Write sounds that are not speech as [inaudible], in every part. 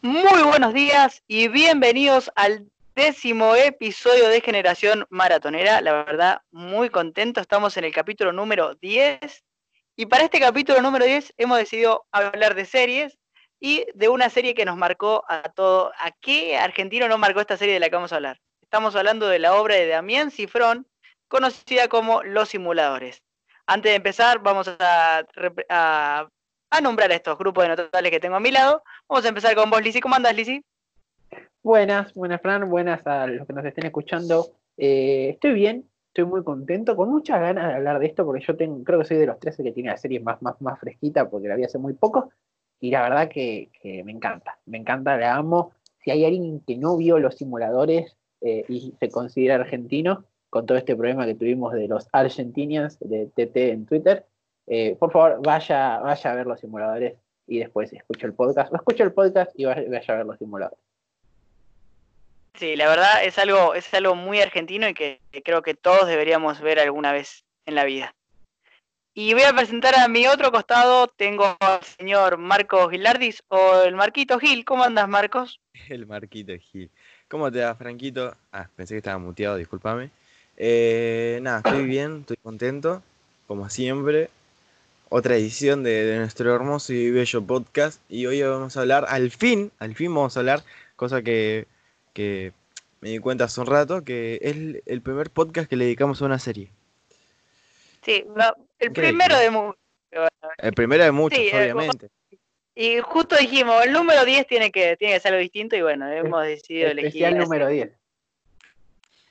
Muy buenos días y bienvenidos al décimo episodio de Generación Maratonera. La verdad, muy contento. Estamos en el capítulo número 10. Y para este capítulo número 10 hemos decidido hablar de series y de una serie que nos marcó a todo. ¿A qué argentino no marcó esta serie de la que vamos a hablar? Estamos hablando de la obra de Damián Cifrón, conocida como Los Simuladores. Antes de empezar, vamos a, nombrar a estos grupos de notables que tengo a mi lado. Vamos a empezar con vos, Lizzy. ¿Cómo andas, Lizzy? Buenas, buenas, Fran. Buenas a los que nos estén escuchando. Eh, estoy bien, estoy muy contento, con muchas ganas de hablar de esto, porque yo creo que soy de los 13 que tiene la serie más, más, más fresquita, porque la vi hace muy poco. Y la verdad que, me encanta, me encanta, la amo. Si hay alguien que no vio los simuladores eh, y se considera argentino, con todo este problema que tuvimos de los Argentinians de TT en Twitter, eh, por favor, vaya, vaya a ver los simuladores y después escucha el podcast. O escucha el podcast y vaya, a ver los simuladores. Sí, la verdad es algo, es algo muy argentino y que, creo que todos deberíamos ver alguna vez en la vida. Y voy a presentar a mi otro costado, tengo al señor Marcos Gilardis o el Marquito Gil. ¿Cómo andas, Marcos? El Marquito Gil. ¿Cómo te va, Franquito? Ah, pensé que estaba muteado, discúlpame. Eh, nada, estoy bien, estoy contento, como siempre otra edición de, nuestro hermoso y bello podcast. Y hoy vamos a hablar, al fin, al fin vamos a hablar, cosa que, me di cuenta hace un rato, que es el primer podcast que le dedicamos a una serie. Sí, el primero de muchos. El primero de muchos, obviamente. Y justo dijimos, el número 10 tiene que, tiene que ser algo distinto y bueno, hemos decidido elegir. Especial número 10.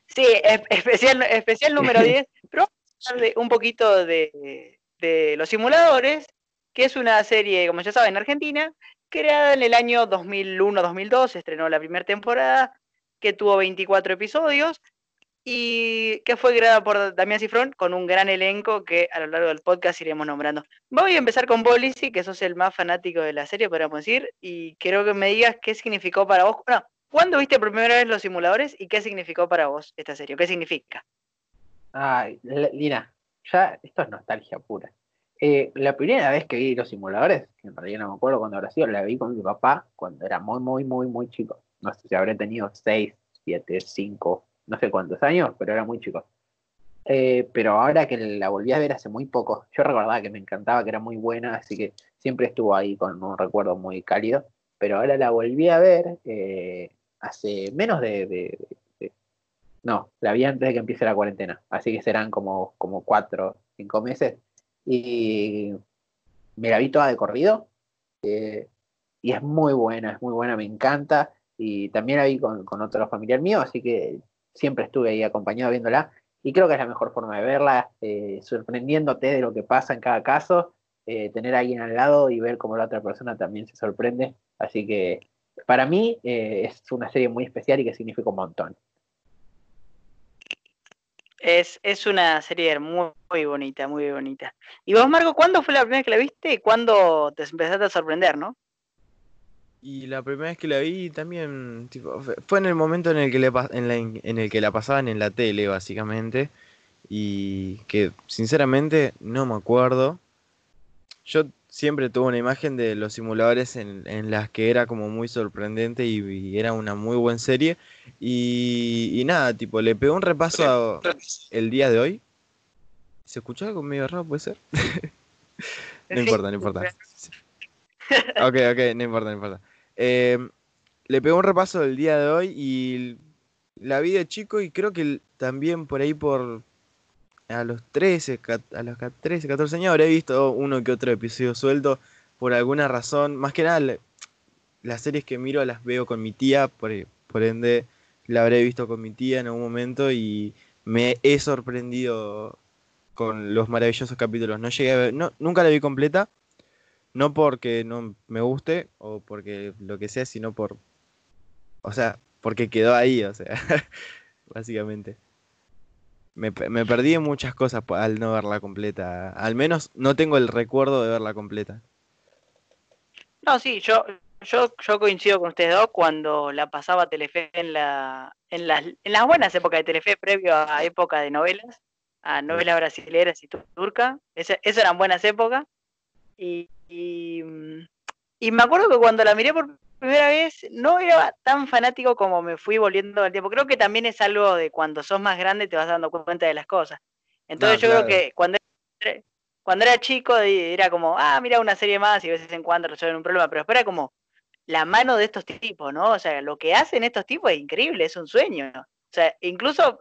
Sí, especial, especial número [laughs] 10. Pero vamos a hablar un poquito de, de Los Simuladores, que es una serie, como ya saben, argentina, creada en el año 2001-2002, se estrenó la primera temporada, que tuvo 24 episodios y que fue creada por Damián Cifrón con un gran elenco que a lo largo del podcast iremos nombrando. Voy a empezar con Bolisi, que sos el más fanático de la serie, podríamos decir, y quiero que me digas qué significó para vos. No, ¿cuándo viste por primera vez los simuladores y qué significó para vos esta serie? ¿Qué significa? Ay, Lina, ya esto es nostalgia pura. Eh, la primera vez que vi los simuladores, que en realidad no me acuerdo cuándo habrá sido, la vi con mi papá cuando era muy, muy, muy, muy chico. No sé si habré tenido 6, 7, 5, no sé cuántos años, pero era muy chico. Eh, pero ahora que la volví a ver hace muy poco, yo recordaba que me encantaba, que era muy buena, así que siempre estuvo ahí con un recuerdo muy cálido. Pero ahora la volví a ver eh, hace menos de, No, la vi antes de que empiece la cuarentena, así que serán como, como 4, 5 meses y me la vi toda de corrido. Eh, y es muy buena, es muy buena, me encanta. Y también la vi con, otro familiar mío, así que siempre estuve ahí acompañado viéndola. Y creo que es la mejor forma de verla, eh, sorprendiéndote de lo que pasa en cada caso, eh, tener a alguien al lado y ver cómo la otra persona también se sorprende. Así que para mí es una serie muy especial y que significa un montón. Es, es una serie muy, muy, bonita, muy bonita. ¿Y vos, Marco, cuándo fue la primera vez que la viste y cuándo te empezaste a sorprender, no? Y la primera vez que la vi también fue en el momento en el que le, en, la, en el que la pasaban en la tele, básicamente. Y que sinceramente no me acuerdo. Yo siempre tuve una imagen de los simuladores en, las que era como muy sorprendente y, era una muy buena serie. Y, nada, tipo, le pegó un repaso el día de hoy. ¿Se escuchaba algo medio raro, puede ser? [laughs] no importa, no importa. [laughs] ok, ok, no importa, no importa. Eh, le pegó un repaso del día de hoy y la vi de chico y creo que también por ahí por, a los 13, a los 13, 14 años habré visto uno que otro episodio suelto por alguna razón. Más que nada, las series que miro las veo con mi tía, por, por ende la habré visto con mi tía en algún momento y me he sorprendido con los maravillosos capítulos. No llegué a ver, no, nunca la vi completa, no porque no me guste o porque lo que sea, sino por, o sea, porque quedó ahí, o sea, [laughs] básicamente me, me perdí en muchas cosas al no verla completa. Al menos no tengo el recuerdo de verla completa. No, sí, yo, yo, yo coincido con ustedes dos cuando la pasaba Telefe en, la, en, las, en las buenas épocas de Telefe, previo a época de novelas, a novelas brasileras y turcas. Esas eran buenas épocas. Y, y, y, me acuerdo que cuando la miré por primera vez no era tan fanático como me fui volviendo al tiempo. Creo que también es algo de cuando sos más grande te vas dando cuenta de las cosas. Entonces yo creo que cuando cuando era chico era como, ah, mira una serie más y de vez en cuando resuelven un problema, pero después era como la mano de estos tipos, ¿no? O sea, lo que hacen estos tipos es increíble, es un sueño. O sea, incluso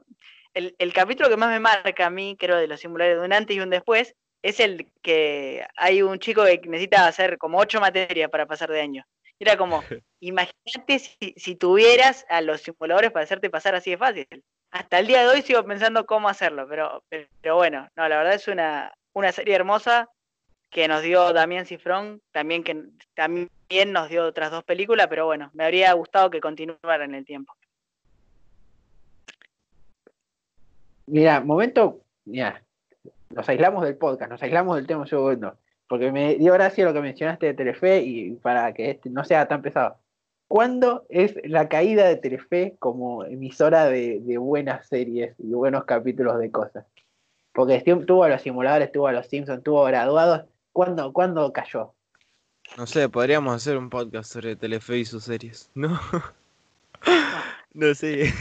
el, capítulo que más me marca a mí, creo, de los simuladores de un antes y un después, es el que hay un chico que necesita hacer como ocho materias para pasar de año. Era como, [laughs] imagínate si, si, tuvieras a los simuladores para hacerte pasar así de fácil. Hasta el día de hoy sigo pensando cómo hacerlo, pero, pero bueno, no, la verdad es una, una serie hermosa que nos dio Damián Cifrón, también que también nos dio otras dos películas, pero bueno, me habría gustado que continuara en el tiempo. Mira, momento, mira, nos aislamos del podcast, nos aislamos del tema segundo, porque me dio gracia lo que mencionaste de Telefe y para que este no sea tan pesado. ¿Cuándo es la caída de Telefe como emisora de, de buenas series y buenos capítulos de cosas? Porque tuvo a los simuladores, tuvo a los Simpsons, tuvo graduados. ¿Cuándo, ¿Cuándo cayó? No sé, podríamos hacer un podcast sobre Telefe y sus series. No. [laughs] no sé.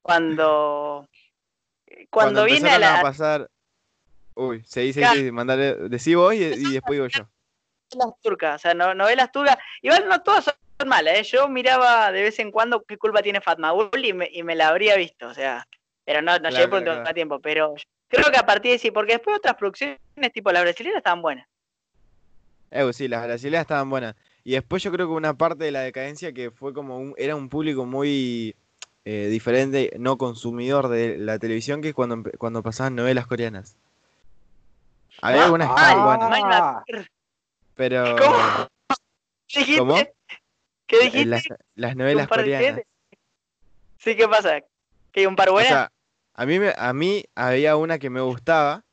Cuando. Cuando, viene a la. A pasar... Uy, se dice que mandarle. Decí vos y, después digo yo. Novelas turcas, o sea, no, novelas turcas. Igual no todas son malas, ¿eh? Yo miraba de vez en cuando qué culpa tiene Fatma y me, y me la habría visto, o sea. Pero no, no llegué por un tiempo. Pero creo que a partir de sí, porque después otras producciones tipo la brasileña estaban buenas. Eh, sí, las brasileñas estaban buenas. Y después yo creo que una parte de la decadencia que fue como un, era un público muy eh, diferente, no consumidor de la televisión, que es cuando, cuando pasaban novelas coreanas. Había ah, algunas que estaban buenas. Pero. ¿Cómo? [laughs] ¿Qué dijiste? ¿Cómo? ¿Qué dijiste? Eh, las, las novelas coreanas. Sí, ¿qué pasa? ¿Que hay un par buenas? A mí, a mí había una que me gustaba,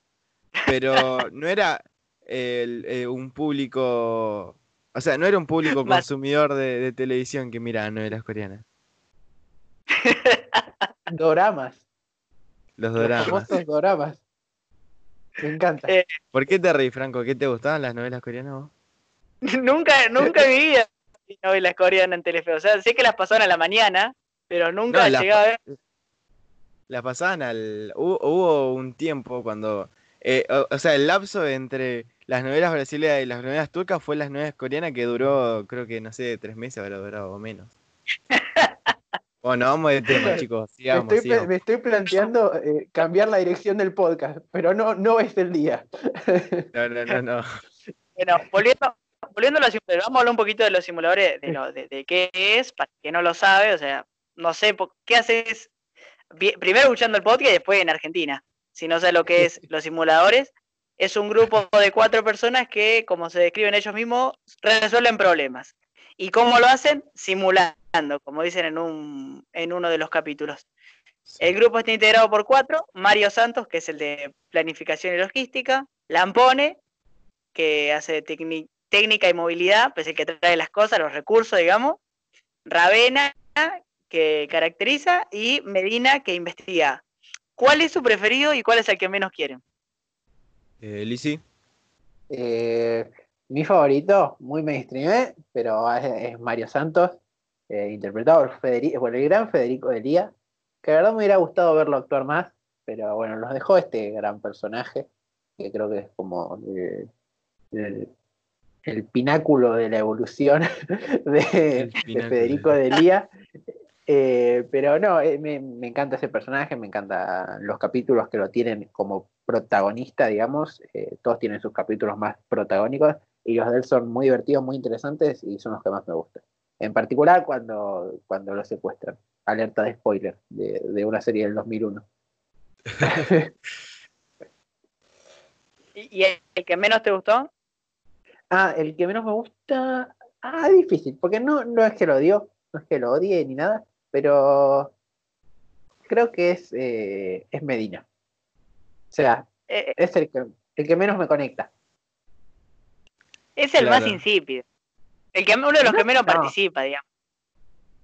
pero [laughs] no era eh, un público. O sea, no era un público consumidor de, televisión que mira novelas coreanas. Doramas. Los doramas. Los doramas. Me encanta. Eh, ¿Por qué te reí, Franco? ¿Qué te gustaban las novelas coreanas vos? [laughs] nunca, nunca vi novelas coreanas en Telefe. O sea, sé que las pasaban a la mañana, pero nunca llegué a ver la pasaban al. Hubo, un tiempo cuando. Eh, o, sea, el lapso entre las novelas brasileñas y las novelas turcas fue las novelas coreanas que duró, creo que, no sé, tres meses habrá durado o menos. [laughs] bueno, vamos de tema, [laughs] chicos. me, estoy, me estoy planteando eh, cambiar la dirección del podcast, pero no, no es el día. [laughs] no, no, no, no. Bueno, volviendo, volviendo a los simuladores, vamos a hablar un poquito de los simuladores, de, lo, de, de qué es, para quien no lo sabe, o sea, no sé, ¿qué haces primero escuchando el podcast y después en Argentina. Si no sé lo que es [laughs] los simuladores, es un grupo de cuatro personas que, como se describen ellos mismos, resuelven problemas. ¿Y cómo lo hacen? Simulando, como dicen en, un, en uno de los capítulos. El grupo está integrado por cuatro, Mario Santos, que es el de planificación y logística, Lampone, que hace técnica y movilidad, pues el que trae las cosas, los recursos, digamos, Ravena, que caracteriza y Medina que investiga. ¿Cuál es su preferido y cuál es el que menos quieren? Eh, eh, mi favorito, muy mainstream, pero es, Mario Santos, eh, interpretado por, Federico, el gran Federico Delía, que la verdad me hubiera gustado verlo actuar más, pero bueno, nos dejó este gran personaje, que creo que es como el, pináculo de la evolución [laughs] de, de Federico Delía. Eh, pero no, eh, me, encanta ese personaje, me encantan los capítulos que lo tienen como protagonista, digamos. Eh, todos tienen sus capítulos más protagónicos y los de él son muy divertidos, muy interesantes y son los que más me gustan. En particular cuando, cuando lo secuestran. Alerta de spoiler de, una serie del 2001. [laughs] ¿Y el que menos te gustó? Ah, el que menos me gusta. Ah, difícil, porque no, no es que lo odio, no es que lo odie ni nada, pero creo que es, eh, es Medina. O sea, eh, eh. es el que, el que menos me conecta. Es el más insípido. El que, uno de los que menos No. participa, digamos.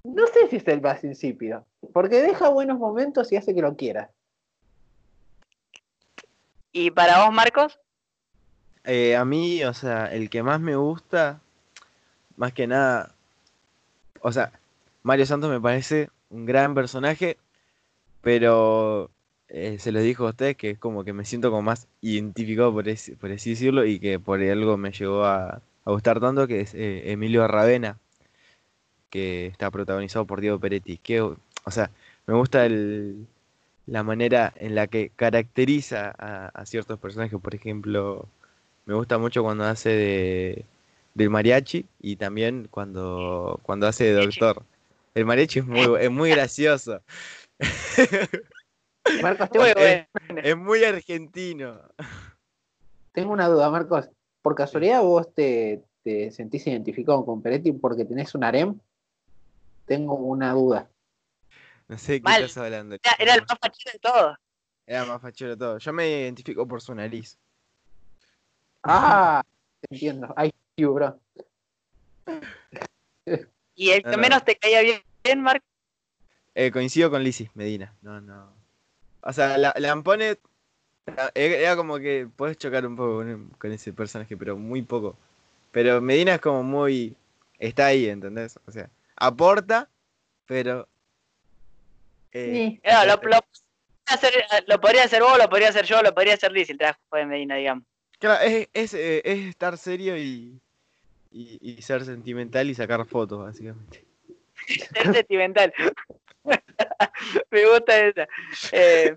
No sé si es el más insípido, porque deja buenos momentos y hace que lo quieras. ¿Y para vos, Marcos? Eh, a mí, o sea, el que más me gusta, más que nada, o sea, Mario Santos me parece un gran personaje, pero eh, se los dijo a ustedes que es como que me siento como más identificado, por, ese- por así decirlo, y que por algo me llegó a, a gustar tanto, que es eh, Emilio Ravena, que está protagonizado por Diego Peretti. Que, o sea, me gusta el, la manera en la que caracteriza a, a ciertos personajes, por ejemplo. Me gusta mucho cuando hace de del mariachi y también cuando, cuando hace de Mariachi. doctor. El mariachi es muy, es muy gracioso. Marcos, [laughs] tengo, bueno. Es muy argentino. tengo una duda, Marcos. ¿Por casualidad vos te, te sentís identificado con Peretti porque tenés un harem? Tengo una duda. No sé de qué Mal. estás hablando. Era, era el más fachero de todos. Era más fachero de todo. Yo me identifico por su nariz. Ah, entiendo. Ay, you, bro. Y el que no. menos te caía bien, bien, Marcos. Eh, coincido con Lizzy Medina. No, no. O sea, la, Lampone era, era como que puedes chocar un poco con, con ese personaje, pero muy poco. Pero Medina es como muy. Está ahí, ¿entendés? O sea, aporta, pero. eh, No, lo, lo podría hacer, lo podría hacer vos, lo podría hacer yo, lo podría hacer Liz, el trabajo de Medina, digamos. Claro, es, es, eh, es estar serio y, y, y ser sentimental y sacar fotos, básicamente. [laughs] Ser sentimental. [laughs] Me gusta esa. Eh,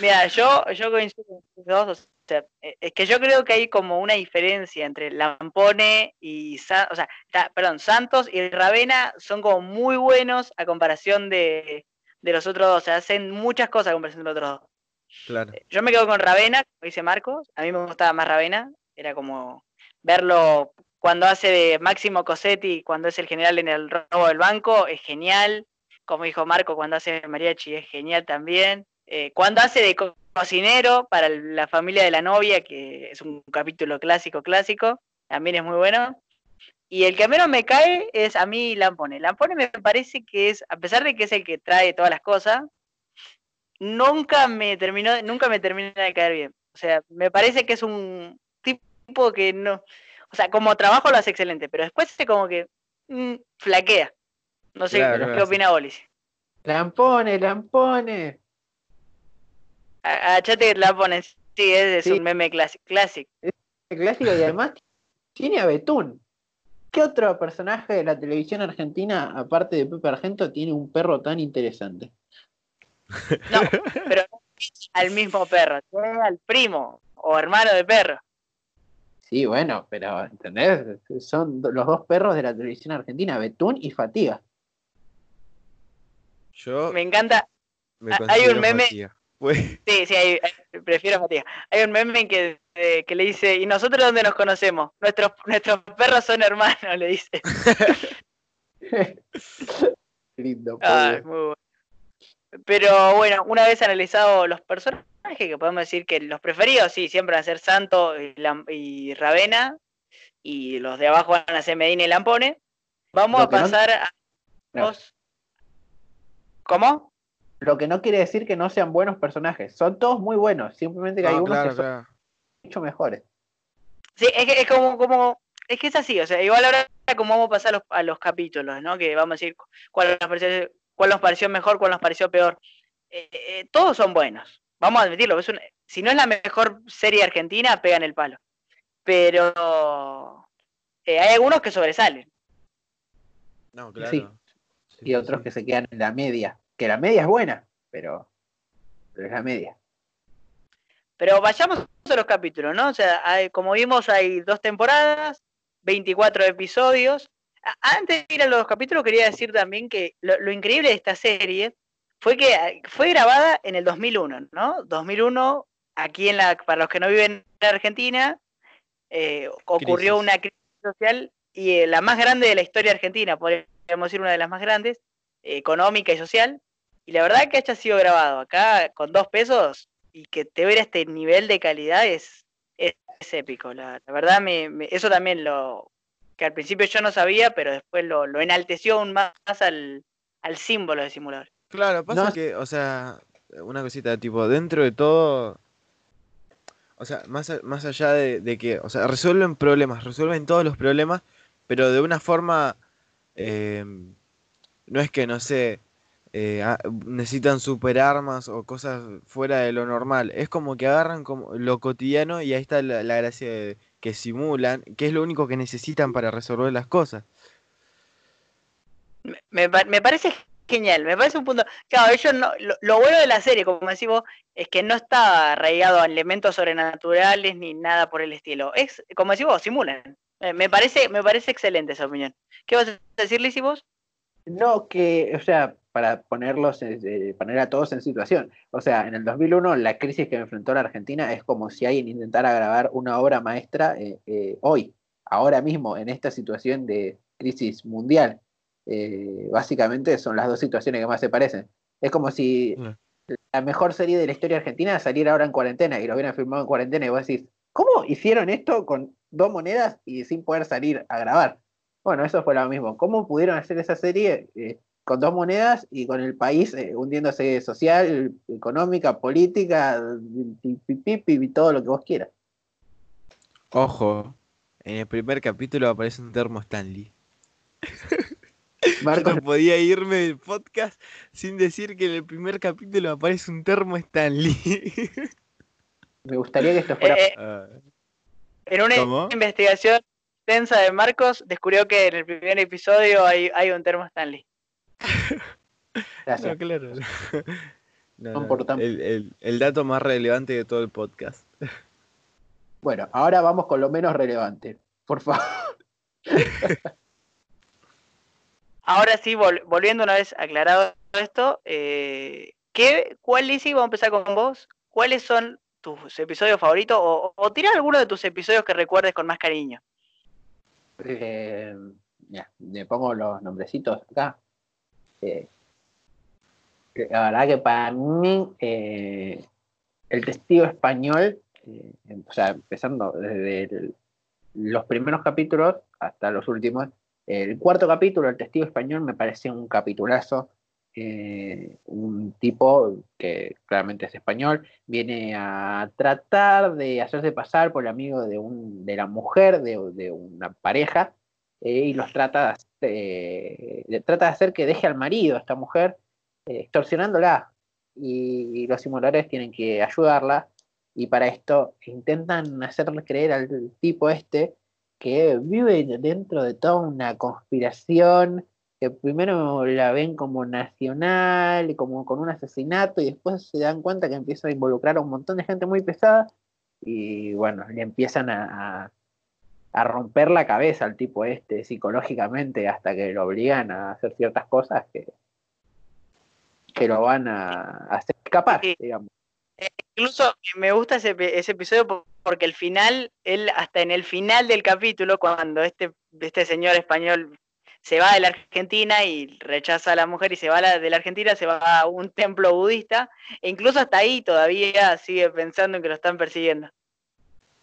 mira, yo, yo coincido con ustedes dos. O sea, eh, es que yo creo que hay como una diferencia entre Lampone y Sa- o sea, perdón, Santos y Ravena son como muy buenos a comparación de, de los otros dos. O sea, hacen muchas cosas a comparación de los otros dos. Claro. Yo me quedo con Ravena, como dice Marcos. A mí me gustaba más Ravena. Era como verlo cuando hace de Máximo Cosetti, cuando es el general en el robo del banco, es genial. Como dijo Marco, cuando hace de mariachi es genial también. Eh, cuando hace de co- cocinero para la familia de la novia, que es un capítulo clásico, clásico, también es muy bueno. Y el que menos me cae es a mí Lampone. Lampone me parece que es, a pesar de que es el que trae todas las cosas, nunca me terminó, nunca me termina de caer bien. O sea, me parece que es un tipo que no, o sea, como trabajo lo hace excelente, pero después se como que mm, flaquea. No sé, Claro, ¿qué claro, opina Bolis? Lampone, Lampone. Achate la ponen, sí, es, es Sí. un meme clásico. clásico. Y además tiene a Betún. ¿Qué otro personaje de la televisión argentina, aparte de Pepe Argento, tiene un perro tan interesante? [laughs] No, pero no al mismo perro, tiene al primo o hermano de perro. Sí, bueno, pero ¿entendés? Son los dos perros de la televisión argentina, Betún y Fatiga. Yo Me encanta, me Ah, hay un meme- fatiga. Pues, sí, sí, hay- prefiero a Matías. Hay un meme que, eh, que le dice, ¿y nosotros dónde nos conocemos? Nuestros, nuestros perros son hermanos, le dice. [laughs] Lindo, Ah, pobre. muy bueno. Pero bueno, una vez analizado los personajes, que podemos decir que los preferidos, sí, siempre van a ser Santo y, Lam- y Ravena, y los de abajo van a ser Medina y Lampone. Vamos a no- pasar a No. ¿Cómo? Lo que no quiere decir que no sean buenos personajes. Son todos muy buenos, simplemente que hay no, unos claro, que son claro. mucho mejores. Sí, es que es como, como, es que es así, o sea, igual ahora como vamos a pasar a los, a los capítulos, ¿no? Que vamos a decir cuál nos pareció, cuál nos pareció mejor, cuál nos pareció peor. Eh, eh, todos son buenos, vamos a admitirlo, es un- si no es la mejor serie argentina, pegan el palo. Pero eh, hay algunos que sobresalen. No, claro. Sí. Sí, Y otros sí. que se quedan en la media. Que la media es buena, pero, pero es la media. Pero vayamos a los capítulos, ¿no? O sea, hay- como vimos, hay dos temporadas, 24 episodios. Antes de ir a los capítulos, quería decir también que lo, lo increíble de esta serie fue que eh, fue grabada en el 2001, ¿no? 2001, aquí en la, para los que no viven en Argentina, eh, ocurrió Crisis. una crisis social y eh, la más grande de la historia argentina, podríamos decir una de las más grandes, eh, económica y social. Y la verdad que haya sido grabado acá con dos pesos y que te ver este nivel de calidad es, es, es épico. La, la verdad, me, me- eso también lo, que al principio yo no sabía, pero después lo, lo enalteció aún más al, al símbolo de simulador. Claro, pasa No- que, o sea, una cosita, tipo, dentro de todo, o sea, más, a- más allá de, de que, o sea, resuelven problemas, resuelven todos los problemas, pero de una forma, eh, no es que, no sé, eh, ah, necesitan superarmas o cosas fuera de lo normal, es como que agarran como lo cotidiano y ahí está la, la gracia de que simulan, que es lo único que necesitan para resolver las cosas. Me, me pa- me parece genial, me parece un punto. Claro, ellos no, lo, bueno de la serie, como decís vos, es que no está arraigado a elementos sobrenaturales ni nada por el estilo. Es, como decís vos, simulan. Eh, me parece, me parece excelente esa opinión. ¿Qué vas a decir, Lizzy, vos? No, que, o sea, para ponerlos, en- eh, poner a todos en situación. O sea, en el 2001 la crisis que enfrentó la Argentina es como si alguien intentara grabar una obra maestra eh, eh, hoy, ahora mismo, en esta situación de crisis mundial. Eh, básicamente son las dos situaciones que más se parecen. Es como si la mejor serie de la historia argentina saliera ahora en cuarentena y lo hubieran filmado en cuarentena y vos decís, ¿cómo hicieron esto con dos monedas y sin poder salir a grabar? Bueno, eso fue lo mismo. ¿Cómo pudieron hacer esa serie eh, con dos monedas y con el país eh, hundiéndose social, económica, política, y, todo lo que vos quieras? Ojo, en el primer capítulo aparece un termo Stanley. Marcos, [laughs] No podía irme del podcast sin decir que en el primer capítulo aparece un termo Stanley. [laughs] me gustaría que esto [laughs] fuera... Eh, eh, Ah, en una ¿Cómo? investigación extensa de Marcos, descubrió que en el primer episodio hay, hay un termo Stanley. [laughs] gracias. no, claro. [laughs] No, no, el, el- el dato más relevante de todo el podcast. Bueno, ahora vamos con lo menos relevante. Por favor. [laughs] Ahora sí, vol- volviendo una vez aclarado esto, eh, ¿qué, ¿cuál, Lizzy, vamos a empezar con vos? ¿Cuáles son tus episodios favoritos? O, o tira alguno de tus episodios que recuerdes con más cariño. Eh, ya, le pongo los nombrecitos acá. Eh, la verdad que para mí, eh, el testigo español, eh, o sea, empezando desde los primeros capítulos hasta los últimos, el cuarto capítulo, el testigo español, me parece un capitulazo. Eh, un tipo que claramente es español, viene a tratar de hacerse pasar por amigo de, la mujer de, una pareja eh, y los trata de, de hacer que deje al marido a esta mujer, eh, extorsionándola. Y, y los simuladores tienen que ayudarla y para esto intentan hacerle creer al tipo este que vive dentro de toda una conspiración que primero la ven como nacional, como con un asesinato, y después se dan cuenta que empieza a involucrar a un montón de gente muy pesada, y bueno, le empiezan a, a- a romper la cabeza al tipo este psicológicamente hasta que lo obligan a hacer ciertas cosas que, que lo van a hacer escapar, Sí. digamos. Incluso me gusta ese, ese episodio por- porque el final, él hasta en el final del capítulo, cuando este, este señor español se va de la Argentina y rechaza a la mujer y se va de la Argentina, se va a un templo budista, e incluso hasta ahí todavía sigue pensando en que lo están persiguiendo.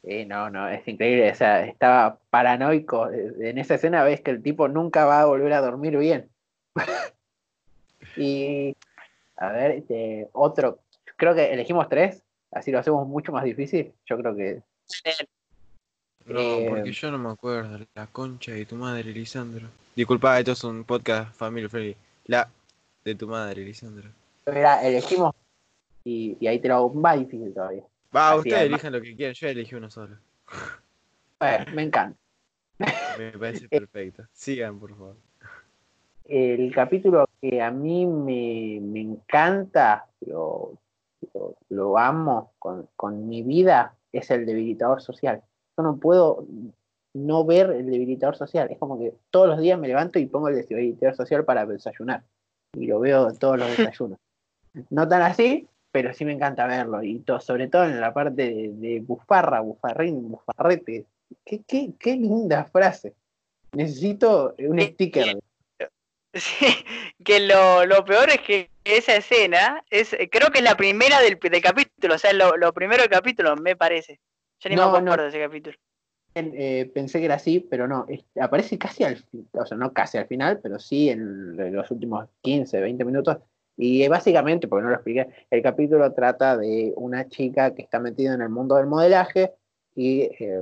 Sí, no, no, es increíble, o sea, estaba paranoico. eh, En esa escena ves que el tipo nunca va a volver a dormir bien. [laughs] y, a ver, este, otro, creo que elegimos tres, así lo hacemos mucho más difícil. Yo creo que No, Eh, porque yo no me acuerdo. La concha de tu madre, Lisandro. Disculpa, esto es un podcast family friendly. La de tu madre, Lisandro. mira, elegimos y, y ahí te lo hago más difícil todavía. Va, ustedes elijan lo que quieran. Yo elegí uno solo. Bueno, me encanta. Me [laughs] parece perfecto. Sigan, por favor. El capítulo que a mí me, me encanta, lo, lo, lo amo con, con mi vida, es el debilitador social. Yo no puedo no ver el debilitador social. Es como que todos los días me levanto y pongo el debilitador social para desayunar. Y lo veo todos los [laughs] desayunos. No tan así, pero sí me encanta verlo. Y sobre todo en la parte de, de bufarra, bufarrín, bufarrete. Qué, qué, qué linda frase. Necesito un sticker. Sí, que lo, lo peor es que esa escena es, creo que es la primera del, del capítulo, o sea, lo, lo primero del capítulo, me parece. Yo ni No, me no. de ese capítulo. eh, pensé que era así, pero no, aparece casi al final, o sea, no casi al final, pero sí en los últimos 15, 20 minutos. Y eh, básicamente, porque no lo expliqué, el capítulo trata de una chica que está metida en el mundo del modelaje y eh,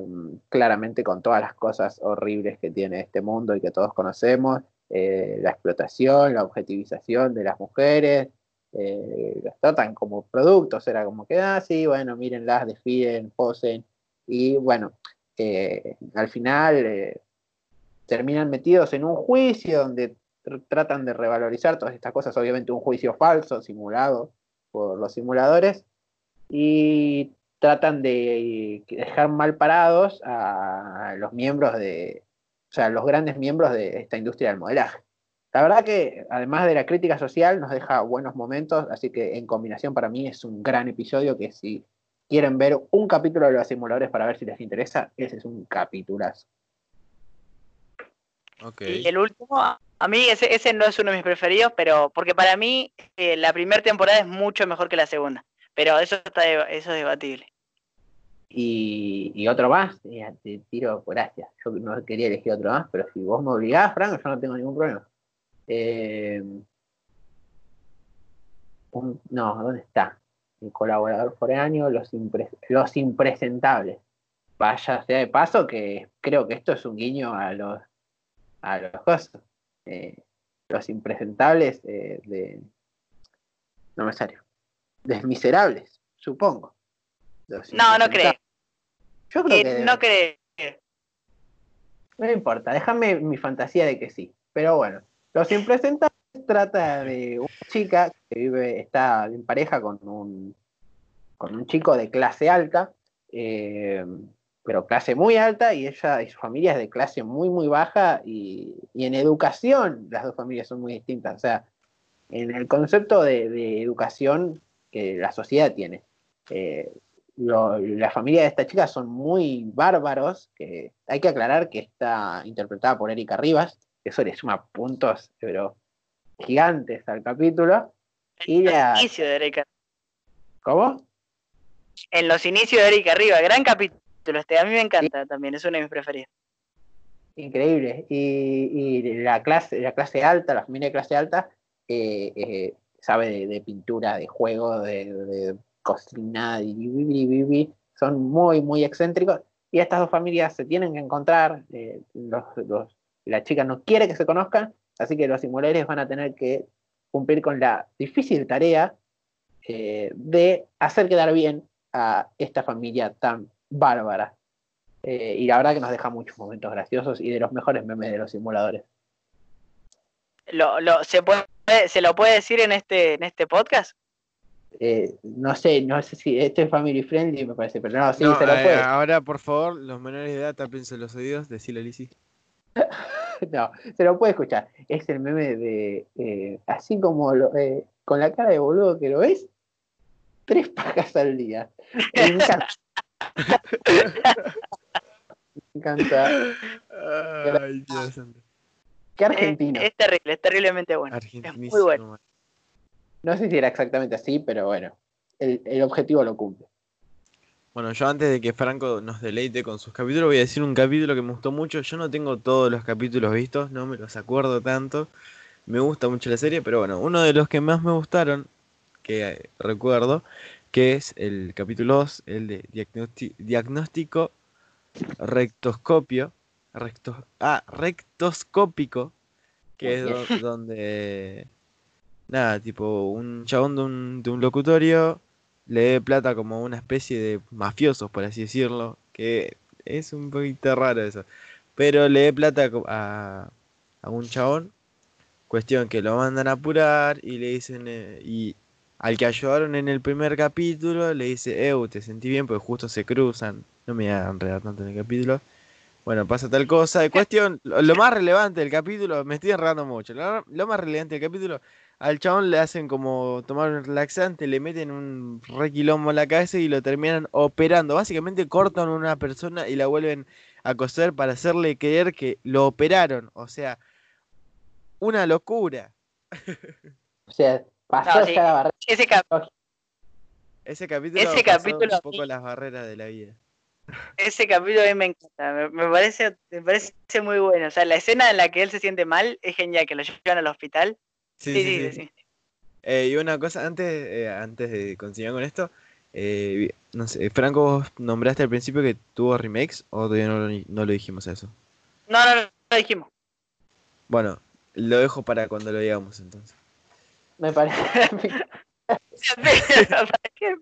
claramente con todas las cosas horribles que tiene este mundo y que todos conocemos, eh, la explotación, la objetivización de las mujeres, eh, las tratan como productos, era como que, ah, sí, bueno, mírenlas, desfilen, posen, y bueno, eh, al final eh, terminan metidos en un juicio donde tr- tratan de revalorizar todas estas cosas, obviamente un juicio falso, simulado por los simuladores, y tratan de dejar mal parados a los miembros de, o sea, los grandes miembros de esta industria del modelaje. La verdad que además de la crítica social nos deja buenos momentos, así que en combinación para mí es un gran episodio que si quieren ver un capítulo de los simuladores para ver si les interesa, ese es un capitulazo. Ok. Y el último, a mí ese, ese no es uno de mis preferidos, pero porque para mí eh, la primera temporada es mucho mejor que la segunda. Pero eso está eso es debatible. Y, y otro más, ya te tiro por gracia. Yo no quería elegir otro más, pero si vos me obligás, Franco, yo no tengo ningún problema. Eh, un- no, ¿dónde está? El colaborador foráneo, los, impre- los impresentables. Vaya sea de paso que creo que esto es un guiño a los a los cosas. Eh, los impresentables eh, de no me salió. Desmiserables, supongo. Los No, no creo. Yo creo Eh, que no creo. no importa, déjame mi fantasía de que sí. Pero bueno, Los Impresentables trata de una chica que vive, está en pareja con un, con un chico de clase alta, eh, pero clase muy alta, y ella y su familia es de clase muy, muy baja, y, y en educación las dos familias son muy distintas. O sea, en el concepto de, educación que la sociedad tiene. eh, lo- la de esta chica son muy bárbaros, que hay que aclarar que está interpretada por Erika Rivas, eso le suma puntos, pero gigantes al capítulo. Y En la- los inicios de Erika. ¿Cómo? En los inicios de Erika arriba, gran capítulo este. A mí me encanta también, es uno de mis preferidos. Increíble. Y, y la clase, la clase alta, la familia de clase alta, eh, eh, sabe de, de pintura, de juego, de, de cocina, de son muy, muy excéntricos. Y estas dos familias se tienen que encontrar. eh, los, los- la chica no quiere que se conozcan, así que los simuladores van a tener que cumplir con la difícil tarea eh, de hacer quedar bien a esta familia tan bárbara. Eh, y la verdad que nos deja muchos momentos graciosos y de los mejores memes de los simuladores. Lo, lo, ¿se, puede, ¿Se lo puede decir en este, en este podcast? Eh, no sé, no sé si este es family friendly, me parece, pero no, sí, No, se lo eh, puede. ahora, por favor, los menores de edad tápense los oídos, decile Lizzy. [laughs] [laughs] No, se lo puede escuchar. Es el meme de, eh, así como lo- eh, con la cara de boludo que lo ves, tres pajas al día. Me encanta. Me encanta. Ay, Dios. Qué Es, argentino. es terrible, es terriblemente bueno. Argentinísimo. muy bueno. No sé si era exactamente así, pero bueno, el, el objetivo lo cumple. Bueno, yo antes de que Franco nos deleite con sus capítulos, voy a decir un capítulo que me gustó mucho. Yo no tengo todos los capítulos vistos, no me los acuerdo tanto. Me gusta mucho la serie, pero bueno, uno de los que más me gustaron, que recuerdo, que es el capítulo 2, el de diagnóstico rectoscopio. recto- ah, rectoscópico, que es do- donde. Nada, tipo, un chabón de un, de un locutorio le dé plata como una especie de mafiosos, por así decirlo, que es un poquito raro eso. Pero le dé plata a, a un chabón, cuestión que lo mandan a apurar y le dicen, eh, y al que ayudaron en el primer capítulo le dice, Eu, te sentí bien porque justo se cruzan, no me voy a enredar tanto en el capítulo. Bueno, pasa tal cosa. De cuestión, lo, más relevante del capítulo, me estoy enredando mucho. Lo más relevante del capítulo, al chabón le hacen como tomar un relaxante, le meten un requilombo en la cabeza y lo terminan operando. Básicamente cortan a una persona y la vuelven a coser para hacerle creer que lo operaron. O sea, una locura. O sea, pasó No, sí. la barrera. Ese cap- Ese capítulo Ese pasó capítulo un poco las barreras de la vida. ese capítulo a mí me encanta, me, me parece, me parece muy bueno. O sea, la escena en la que él se siente mal es genial, que lo llevan al hospital. Sí, Sí, sí, sí. Eh, y una cosa, antes, eh, antes de continuar con esto, eh, no sé, Franco, vos nombraste al principio que tuvo remakes o todavía no lo, no lo dijimos eso. No, no, no, lo dijimos. Bueno, lo dejo para cuando lo digamos entonces. Me parece. [laughs] ¿Para qué?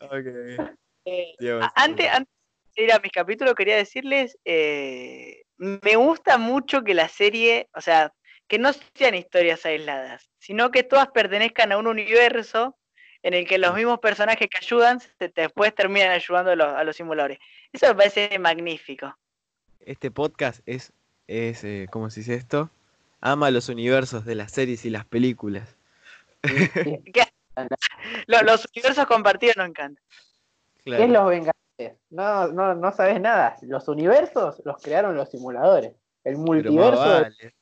Ok. Eh, Digamos, a- antes, antes de ir a mis capítulos, quería decirles, eh, me gusta mucho que la serie, o sea, que no sean historias aisladas, sino que todas pertenezcan a un universo en el que los mismos personajes que ayudan se- después terminan ayudando a los, a los simuladores. Eso me parece magnífico. Este podcast es, es eh, ¿cómo se dice esto? Ama los universos de las series y las películas. Sí. [laughs] Lo- los universos compartidos nos encantan. ¿Qué es los Vengadores? No, no, no sabes nada. Los universos los crearon los simuladores. El Pero más multiverso. vale.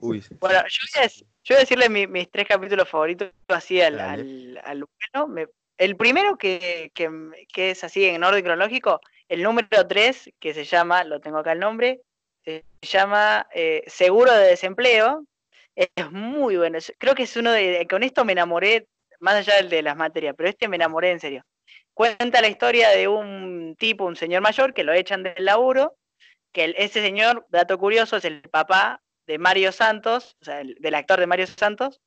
Uy, Bueno, yo voy a, dec- yo voy a decirle mi- mis tres capítulos favoritos así al, Dale. al, al bueno. Me- el primero que, que, que es así en orden cronológico, el número 3, que se llama, lo tengo acá el nombre, se llama eh, Seguro de Desempleo. Es muy bueno. Creo que es uno de. Con esto me enamoré, más allá del de las materias, pero este me enamoré en serio. Cuenta la historia de un tipo, un señor mayor, que lo echan del laburo. Que el- ese señor, dato curioso, es el papá de Mario Santos, o sea, el- del actor de Mario Santos,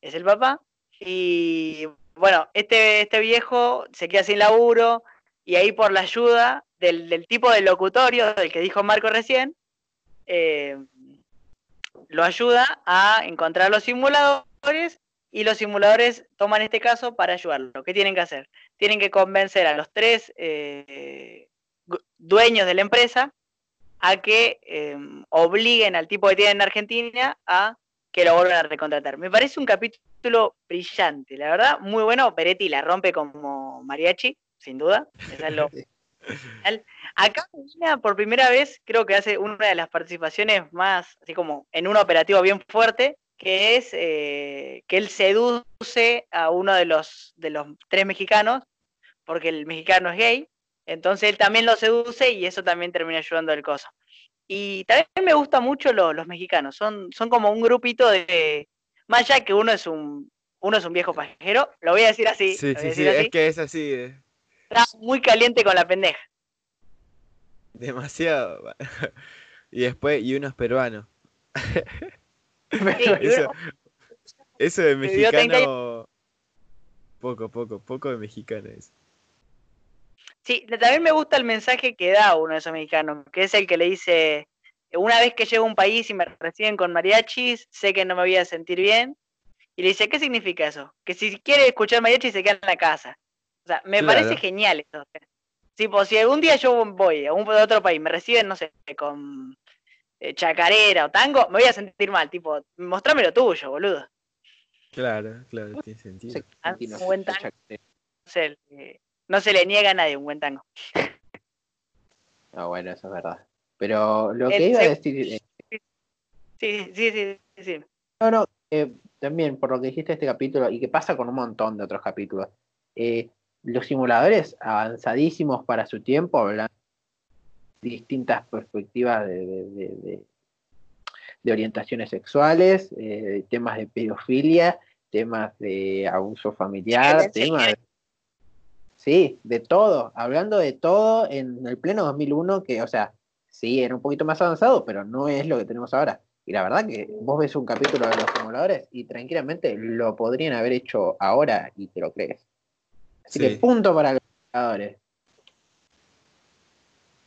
es el papá. Y bueno, este, este viejo se queda sin laburo y ahí por la ayuda del, del tipo de locutorio del que dijo Marco recién, eh, lo ayuda a encontrar los simuladores y los simuladores toman este caso para ayudarlo. ¿Qué tienen que hacer? Tienen que convencer a los tres eh, dueños de la empresa a que eh, obliguen al tipo que tienen en Argentina a que lo vuelvan a recontratar. Me parece un capítulo brillante, la verdad, muy bueno. Peretti la rompe como mariachi, sin duda. Es lo- [laughs] Acá por primera vez, creo que hace una de las participaciones más, así como en un operativo bien fuerte, que es eh, que él seduce a uno de los, de los tres mexicanos, porque el mexicano es gay, entonces él también lo seduce y eso también termina ayudando al coso. Y también me gusta mucho lo- los mexicanos, son, son como un grupito de, más allá que uno es un, uno es un viejo pajero, lo voy a decir así, sí, sí, sí, así, es que es así, eh, está muy caliente con la pendeja. demasiado. [laughs] y después, y uno es peruano. [laughs] Sí, Eso, uno- eso de vivió 30 mexicano. Poco, poco, poco de mexicano es. Sí, también me gusta el mensaje que da uno de esos mexicanos, que es el que le dice, una vez que llego a un país y me reciben con mariachis, sé que no me voy a sentir bien. Y le dice, ¿qué significa eso? Que si quiere escuchar mariachis se queda en la casa. O sea, me Claro. parece genial eso. Sí, pues si algún día yo voy a un a otro país, me reciben, no sé, con eh, chacarera o tango, me voy a sentir mal, tipo, mostrame lo tuyo, boludo. Claro, claro, tiene sentido. Sí, Ah, un buen tango. chacarera. No le- no se le niega a nadie un buen tango. [laughs] No, bueno, eso es verdad. Pero lo El que iba a decir. eh, Sí, sí, sí, sí. No, no, eh, también por lo que dijiste este capítulo y que pasa con un montón de otros capítulos. eh, los simuladores avanzadísimos para su tiempo, hablan de distintas perspectivas de, de- de- orientaciones sexuales, eh, temas de pedofilia, temas de abuso familiar, temas Sí, de todo, hablando de todo en el pleno 2001, que, o sea, sí, era un poquito más avanzado, pero no es lo que tenemos ahora. Y la verdad que vos ves un capítulo de los simuladores y tranquilamente lo podrían haber hecho ahora y te lo crees. Así Sí. que punto para los simuladores.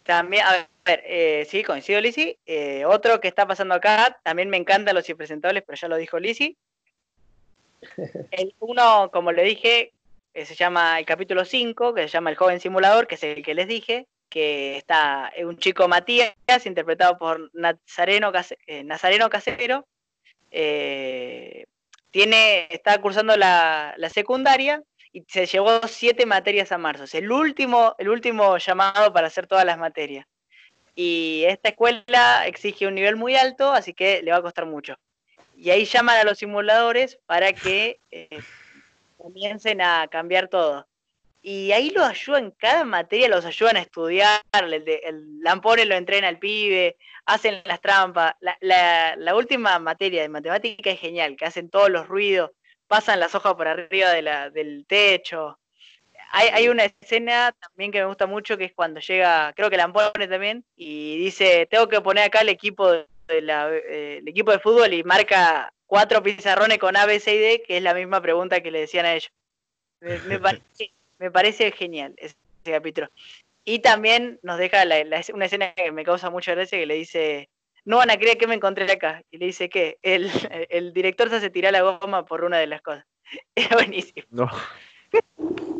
También, a ver, eh, sí, coincido, Lisi. Eh, otro que está pasando acá, también me encantan los impresentables, pero ya lo dijo Lisi. [laughs] El uno, como le dije, eh, se llama el capítulo 5, que se llama El joven simulador, que es el que les dije, que está eh, un chico Matías, interpretado por Nazareno, eh, Casero. tiene, está cursando la, la secundaria y se llevó siete materias a marzo. Es el último, el último llamado para hacer todas las materias. Y esta escuela exige un nivel muy alto, así que le va a costar mucho. Y ahí llaman a los simuladores para que comiencen a cambiar todo. y ahí lo ayudan, cada materia los ayudan a estudiar, el, el Lampone lo entrena al pibe, hacen las trampas, la, última materia de matemática es genial, que hacen todos los ruidos, pasan las hojas por arriba de la, del techo. Hay, hay, una escena también que me gusta mucho, que es cuando llega, creo que Lampone también, y dice, tengo que poner acá el equipo de, la, eh, el equipo de fútbol y marca cuatro pizarrones con A, B, C y D, que es la misma pregunta que le decían a ellos. Me, [laughs] parece, me parece genial ese, capítulo. Y también nos deja una escena que me causa mucha gracia que le dice, no van a creer que me encontré acá. Y le dice que el, [laughs] el director se hace tirar la goma por una de las cosas. [laughs] Es buenísimo. No.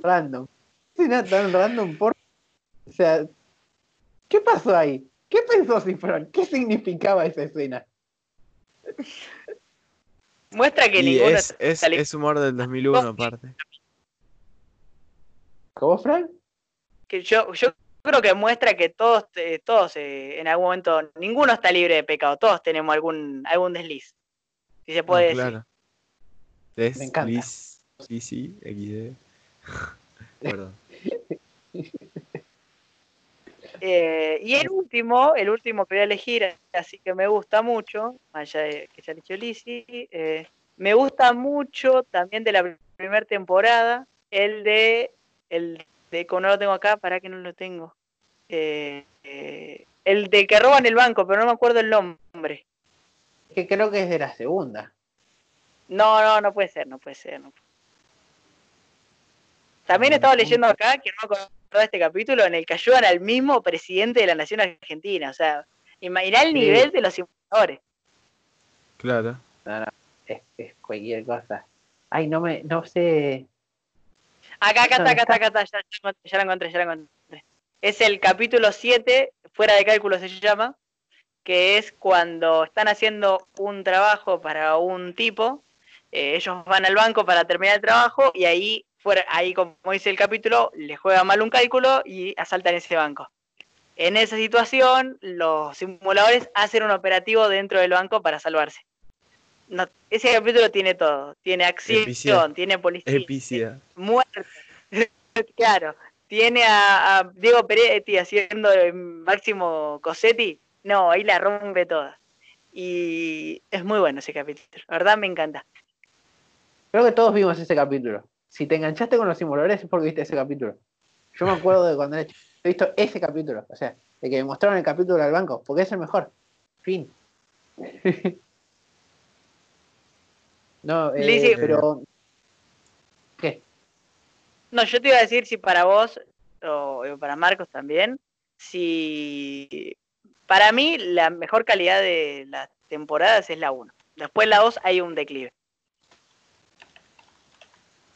Random. Escena tan random por... O sea, ¿qué pasó ahí? ¿Qué pensó Cifrón? ¿Qué significaba esa escena? Muestra que y es, es, humor del 2001 aparte. ¿Cómo, Frank? Que yo, yo creo que muestra que todos, eh, todos eh, en algún momento, ninguno está libre de pecado, todos tenemos algún, algún desliz. Si se puede decir. Claro. Desliz. Sí, sí, XD. [laughs] Perdón. [laughs] Eh, y el último, el último que voy a elegir, así que me gusta mucho, allá de que ya eligió Lizzie, eh, me gusta mucho también de la primera temporada, el de, el de, como no lo tengo acá, para que no lo tengo, eh, el de que roban el banco, pero no me acuerdo el nombre. Que creo que es de la segunda. No, no, no puede ser, no puede ser. También estaba leyendo acá, que no acuerdo este capítulo, en el que ayudan al mismo presidente de la Nación Argentina. O sea, imagina el nivel de los simuladores. Claro. es, cualquier cosa. Ay, no me, no sé. Acá, acá está, acá está, acá está, ya, lo encontré, ya lo encontré. Es el capítulo 7, fuera de cálculo se llama, que es cuando están haciendo un trabajo para un tipo, eh, ellos van al banco para terminar el trabajo y ahí ahí como dice el capítulo, le juega mal un cálculo y asaltan ese banco. En esa situación, los simuladores hacen un operativo dentro del banco para salvarse. ese capítulo tiene todo. Tiene acción, tiene policía. Muerte. [laughs] claro. Tiene a, Diego Peretti haciendo el máximo Cosetti. No, ahí la rompe toda. Y es muy bueno ese capítulo. La verdad me encanta. Creo que todos vimos ese capítulo si te enganchaste con los simuladores es porque viste ese capítulo. Yo me acuerdo de cuando he visto ese capítulo, o sea, de que me mostraron el capítulo del banco, porque es el mejor. Fin. [laughs] no, eh, pero. ¿Qué? No, yo te iba a decir si para vos, o para Marcos también, si. Para mí, la mejor calidad de las temporadas es la 1. Después la 2 hay un declive.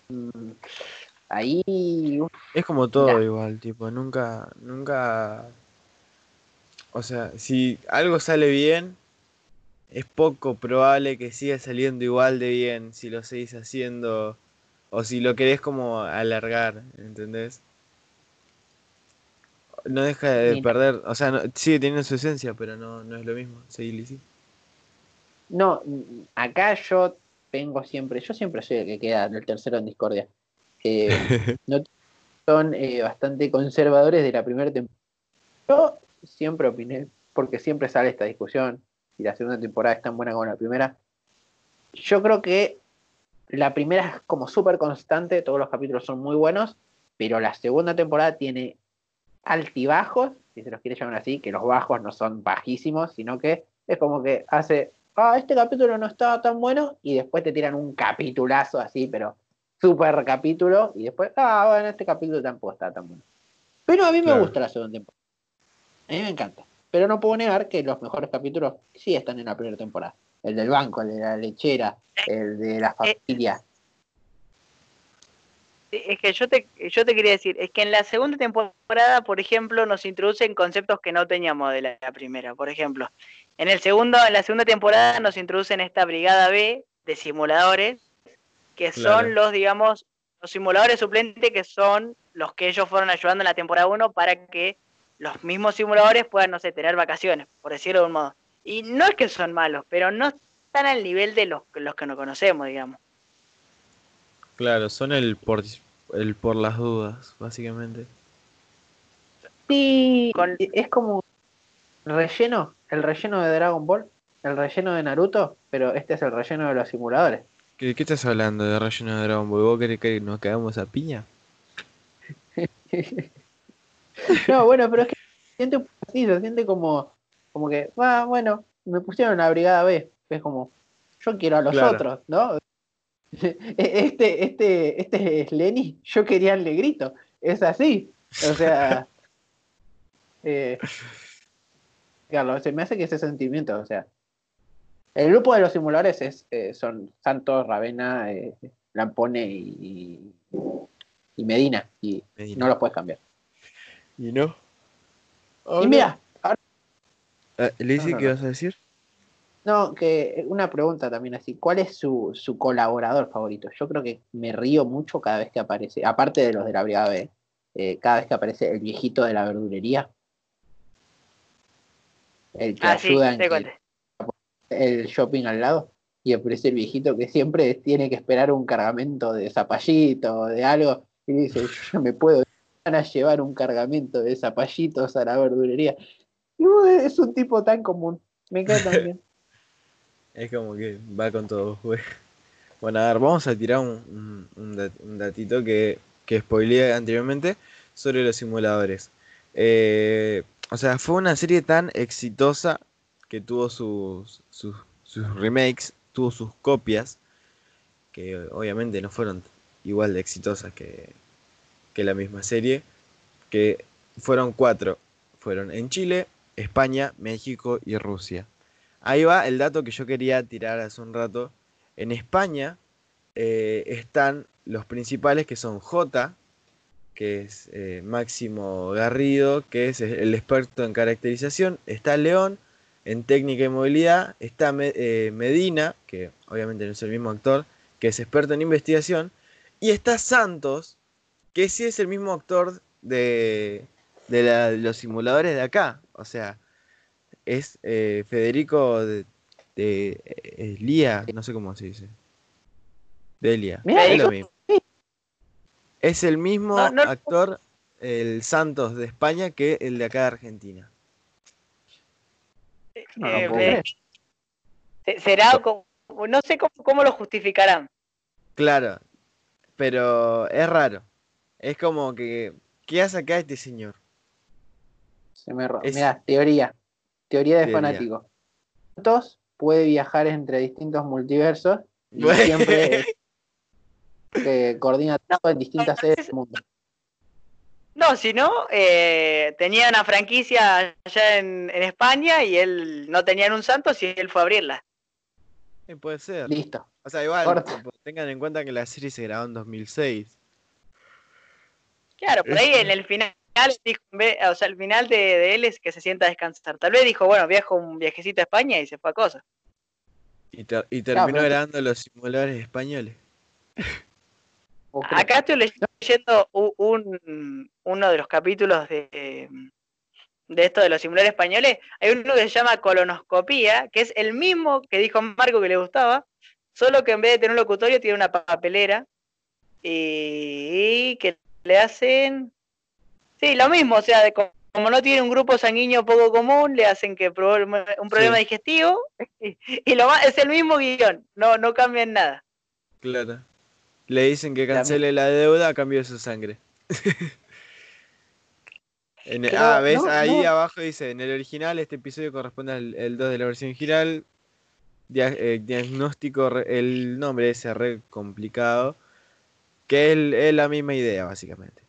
Mm, ahí. Es como todo igual, tipo, nunca, nunca. O sea, si algo sale bien, es poco probable que siga saliendo igual de bien si lo seguís haciendo o si lo querés como alargar, ¿entendés? No deja de perder, o sea, sigue teniendo su esencia, pero no, no es lo mismo, seguir así. No, acá yo vengo siempre, yo siempre soy el que queda en el tercero en discordia. Eh, [laughs] no, son eh, bastante conservadores de la primera temporada. Yo siempre opiné, porque siempre sale esta discusión, si la segunda temporada es tan buena como la primera. Yo creo que la primera es como súper constante, todos los capítulos son muy buenos, pero la segunda temporada tiene altibajos, si se los quiere llamar así, que los bajos no son bajísimos, sino que es como que hace ah, este capítulo no estaba tan bueno, y después te tiran un capitulazo así, pero súper capítulo, y después, ah, bueno, este capítulo tampoco está tan bueno. Pero a mí me gusta la segunda temporada. A mí me encanta. Pero no puedo negar que los mejores capítulos sí están en la primera temporada. El del banco, el de la lechera, el de la eh, familia. Es que yo te, yo te quería decir, es que en la segunda temporada, por ejemplo, nos introducen conceptos que no teníamos de la primera. Por ejemplo, en el segundo, en la segunda temporada nos introducen esta brigada B de simuladores, que son los, digamos, los simuladores suplentes que son los que ellos fueron ayudando en la temporada 1 para que los mismos simuladores puedan, no sé, tener vacaciones, por decirlo de un modo. Y no es que son malos, pero no están al nivel de los, los que no conocemos, digamos. Claro, son el, por, el por las dudas, básicamente. Sí, Con- es como relleno, el relleno de Dragon Ball, el relleno de Naruto, pero este es el relleno de los simuladores. ¿Qué, qué estás hablando de relleno de Dragon Ball? ¿Vos querés que nos cagamos a piña? [laughs] No, bueno, pero es que siente un poco así, se siente como, como que, ah, bueno, me pusieron la brigada B. Es como, yo quiero a los Claro. otros, ¿no? [laughs] Este, este, este es Lenny, yo quería el negrito. Es así. O sea. [laughs] eh, Carlos, se me hace que ese sentimiento, o sea. El grupo de los simuladores es, eh, son Santos, Ravena, eh, Lampone y, y Medina. Y Medina. no los puedes cambiar. ¿Y no? y mira, ahora- Lizzy, No, no, ¿qué vas a decir? no, que una pregunta también así. ¿Cuál es su, su colaborador favorito? Yo creo que me río mucho cada vez que aparece, aparte de los de la Brigada B, eh, cada vez que aparece el viejito de la verdulería. El que Ah, sí, ayuda en el shopping al lado y aparece el viejito que siempre tiene que esperar un cargamento de zapallito o de algo y dice, yo me puedo van a llevar un cargamento de zapallitos a la verdulería. Y es un tipo tan común, me cae tan bien. Es como que va con todo, güey. Bueno, a ver, vamos a tirar un, un datito que, que spoileé anteriormente sobre los simuladores. Eh, o sea, fue una serie tan exitosa que tuvo sus, sus, remakes, tuvo sus copias, que obviamente no fueron igual de exitosas que, que la misma serie, que fueron cuatro. Fueron en Chile, España, México y Rusia. Ahí va el dato que yo quería tirar hace un rato. En España eh, están los principales que son J, que es eh, Máximo Garrido, que es el experto en caracterización. Está León en técnica y movilidad. Está Me- eh, Medina, que obviamente no es el mismo actor, que es experto en investigación. Y está Santos, que sí es el mismo actor de, de la- de los simuladores de acá. O sea, es eh, Federico de, de Lía, no sé cómo se dice. Delia. Mirá, es, lo mismo. Es el mismo No, no- actor, el Santos de España, que el de acá de Argentina. No lo Eh, eh, se- será como, no sé cómo, cómo lo justificarán. Claro, pero es raro. Es como que, ¿qué hace acá este señor? Se me Es- Mirá, teoría. Teoría de Teoría. fanático. Santos puede viajar entre distintos multiversos y Bueno. [laughs] siempre eh, coordina todo en distintas no, sedes es- del mundo. No, si no, eh, tenía una franquicia allá en, en España y él no tenían un Santos y él fue a abrirla. Eh, puede ser. Listo. O sea, igual, Corta. tengan en cuenta que la serie se grabó en 2006. Claro, por ahí en el final, dijo, o sea, el final de, de él es que se sienta a descansar. Tal vez dijo, bueno, viajo un viajecito a España y se fue a cosas. Y, ter- y terminó pero- grabando los simuladores españoles. [laughs] Acá estoy leyendo un, uno de los capítulos de, de esto de los simuladores españoles. Hay uno que se llama colonoscopía, que es el mismo que dijo Marco que le gustaba, solo que en vez de tener un locutorio tiene una papelera y que le hacen... Sí, lo mismo, o sea, de como no tiene un grupo sanguíneo poco común, le hacen que un problema Sí. digestivo [laughs] y, y lo es el mismo guion, no, no cambian nada. Claro. Le dicen que cancele la deuda a cambio de su sangre. [laughs] En el- Pero ah, ¿ves? no- Ahí no- abajo dice, en el original este episodio corresponde al el 2 de la versión original. Dia- eh, diagnóstico, el nombre ese re complicado. Que es, es la misma idea, básicamente.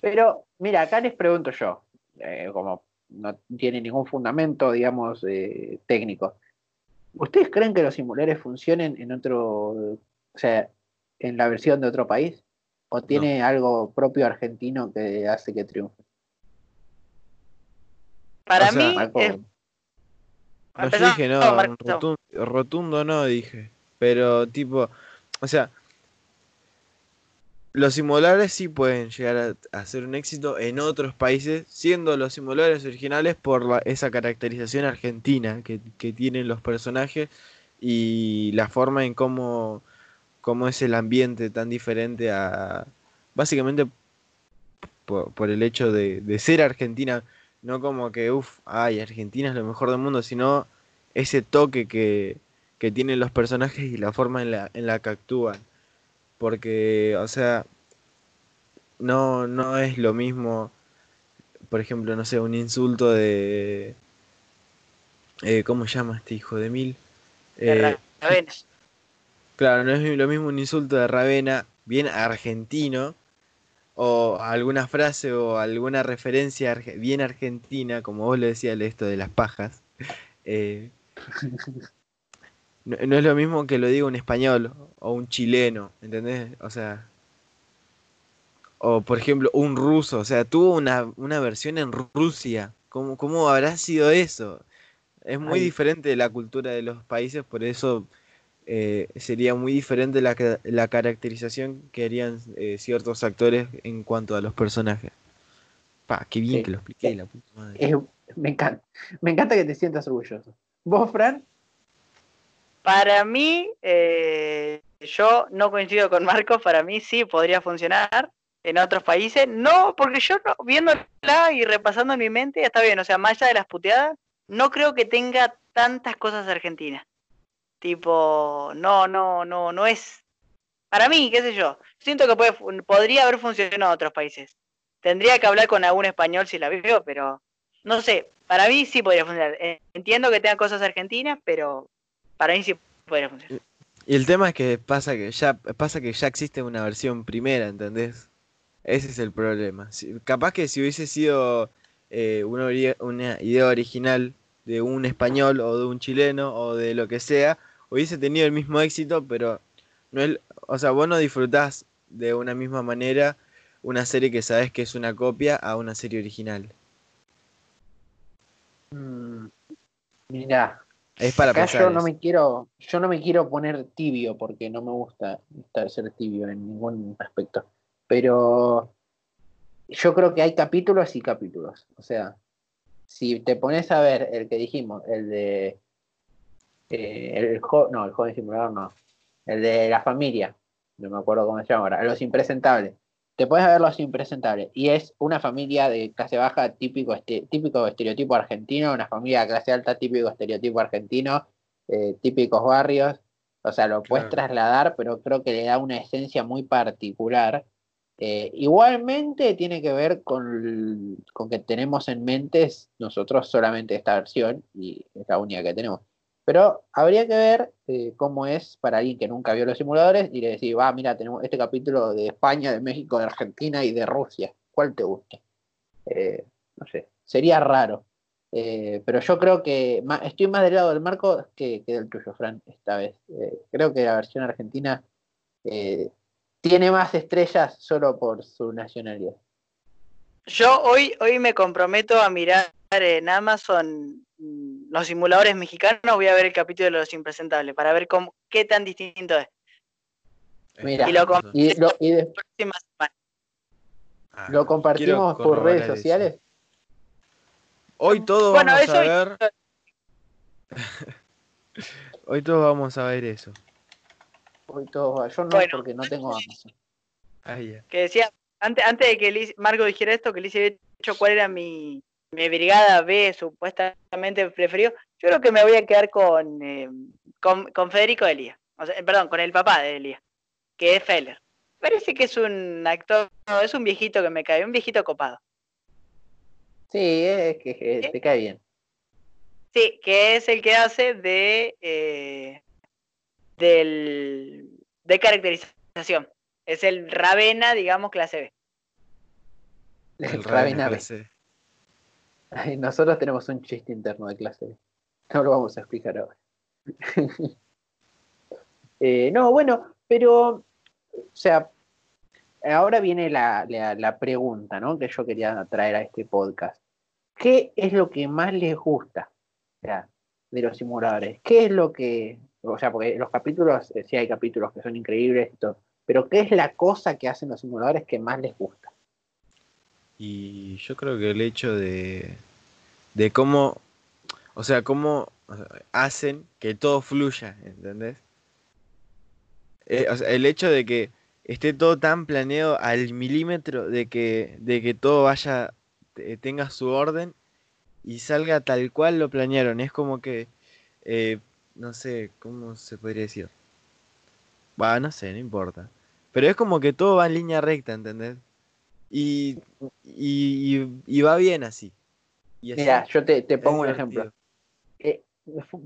Pero, mira, acá les pregunto yo, eh, como no tiene ningún fundamento, digamos, eh, técnico. ¿Ustedes creen que los simuladores funcionen en otro, o sea, en la versión de otro país? ¿O tiene algo propio argentino que hace que triunfe? Para O sea, mí, Marco, es- No, yo dije no, rotundo, rotundo no dije. Pero tipo, o sea, los simuladores sí pueden llegar a, a ser un éxito en otros países, siendo los simuladores originales por la- esa caracterización argentina que, que tienen los personajes y la forma en cómo, cómo es el ambiente tan diferente a, básicamente por, por el hecho de, de ser Argentina, no como que, uff, ay, Argentina es lo mejor del mundo, sino ese toque que, que tienen los personajes y la forma en la, en la que actúan. Porque, o sea, no, no es lo mismo, por ejemplo, no sé, un insulto de... eh, ¿Cómo se llama este hijo de mil? Eh. Claro, no es lo mismo un insulto de Ravena, bien argentino, o alguna frase o alguna referencia bien argentina, como vos le decías esto de las pajas. [laughs] eh, no, no es lo mismo que lo diga un español o un chileno, ¿entendés? O sea, o por ejemplo un ruso, o sea, tuvo una, una versión en Rusia. ¿Cómo, cómo habrá sido eso? Es muy Ay. diferente de la cultura de los países, por eso eh, sería muy diferente la, la caracterización que harían eh, ciertos actores en cuanto a los personajes. Pa, qué bien Sí. que lo expliqué, la puta madre. Me encanta. Me encanta que te sientas orgulloso. ¿Vos, Fran? Para mí, eh, yo no coincido con Marcos, para mí sí podría funcionar en otros países. No, porque yo no- viéndola y repasando en mi mente, está bien, o sea, más allá de las puteadas, no creo que tenga tantas cosas argentinas. Tipo, no, no, no, no es. Para mí, qué sé yo, siento que puede, podría haber funcionado en otros países. Tendría que hablar con algún español si la veo, pero no sé, para mí sí podría funcionar. Eh, Entiendo que tenga cosas argentinas, pero para mí sí podría funcionar. Y el tema es que pasa que ya pasa que ya existe una versión primera, ¿entendés? Ese es el problema. Capaz que si hubiese sido eh, una, una idea original de un español o de un chileno o de lo que sea, hubiese tenido el mismo éxito, pero no es, o sea, vos no disfrutás de una misma manera una serie que sabes que es una copia a una serie original. Mm, mira, Es para acá yo no me quiero, yo no me quiero poner tibio porque no me gusta estar- ser tibio en ningún aspecto. Pero yo creo que hay capítulos y capítulos. O sea, si te pones a ver el que dijimos, el de eh, el jo- no, el joven simulador no, el de la familia, no me acuerdo cómo se llama ahora, los impresentables. Te puedes ver los impresentables y es una familia de clase baja típico, este, típico estereotipo argentino, una familia de clase alta típico estereotipo argentino, eh, típicos barrios, o sea, lo puedes trasladar, pero creo que le da una esencia muy particular. Eh, igualmente tiene que ver con, con que tenemos en mente nosotros solamente esta versión y es la única que tenemos. Pero habría que ver eh, cómo es para alguien que nunca vio los simuladores y le decir, va, mira, tenemos este capítulo de España, de México, de Argentina y de Rusia. ¿Cuál te gusta? Eh, no sé, sería raro. Eh, pero yo creo que estoy más del lado del marco que, del tuyo, Fran, esta vez. Creo que la versión argentina tiene más estrellas solo por su nacionalidad. Yo hoy, hoy me comprometo a mirar en Amazon mm, los simuladores mexicanos, voy a ver el capítulo de los impresentables para ver cómo, qué tan distinto es. Mira, Y lo Y lo, y de- Próxima semana. Ah, lo compartimos por redes eso. sociales. Hoy todos Bueno, vamos eso a ver. [laughs] Hoy todos vamos a ver eso. Todo. Yo no, Bueno. porque no tengo Amazon. Ah, ya. Que decía, antes, antes de que Liz- Marco dijera esto, que Liz había dicho cuál era mi, mi brigada B supuestamente preferido, yo creo que me voy a quedar con, eh, con, con Federico Elías. O sea, perdón, con el papá de Elías, que es Feller. Parece que es un actor, no, es un viejito que me cae, un viejito copado. Sí, es que te cae bien. Sí, que es el que hace de eh, del de caracterización. Es el Ravena, digamos, clase B. El Ravena Ravena B. clase. Ay, Nosotros tenemos un chiste interno de clase B. No lo vamos a explicar ahora. [laughs] Eh, no, bueno, pero, o sea, ahora viene la, la- la pregunta, ¿no? Que yo quería traer a este podcast. ¿Qué es lo que más les gusta o sea, de los simuladores? ¿Qué es lo que, o sea, porque los capítulos, eh, sí hay capítulos que son increíbles y todo, pero ¿qué es la cosa que hacen los simuladores que más les gusta? Y yo creo que el hecho de, de cómo, o sea, cómo hacen que todo fluya, ¿entendés? eh, o sea, el hecho de que esté todo tan planeado al milímetro de que, de que todo vaya, te- tenga su orden y salga tal cual lo planearon. Es como que, eh, no sé, ¿cómo se podría decir? Va, no sé, no importa. Pero es como que todo va en línea recta, ¿entendés? Y, y, y- y va bien así. Y así Mira, yo te, te pongo un ejemplo. Eh,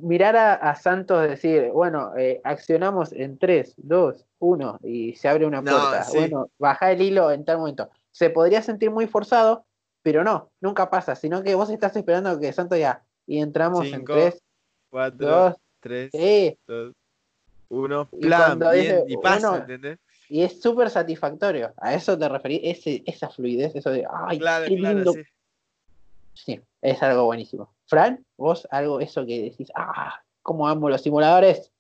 mirar a, a Santos decir, bueno, eh, accionamos en 3, 2, 1 y se abre una No, puerta. sí. Bueno, baja el hilo en tal momento. Se podría sentir muy forzado, pero no, nunca pasa, sino que vos estás esperando que Santos ya y entramos Cinco, en 3, Cuatro, 2, tres, sí, dos, uno, Y plan, cuando bien, dice, y pasa, bueno, ¿entendés? y es súper satisfactorio. A eso te referí, ese, esa fluidez, eso de, ay, Claro, qué claro, lindo. sí. Sí, es algo buenísimo. Fran, vos algo, eso que decís, ah, cómo amo los simuladores.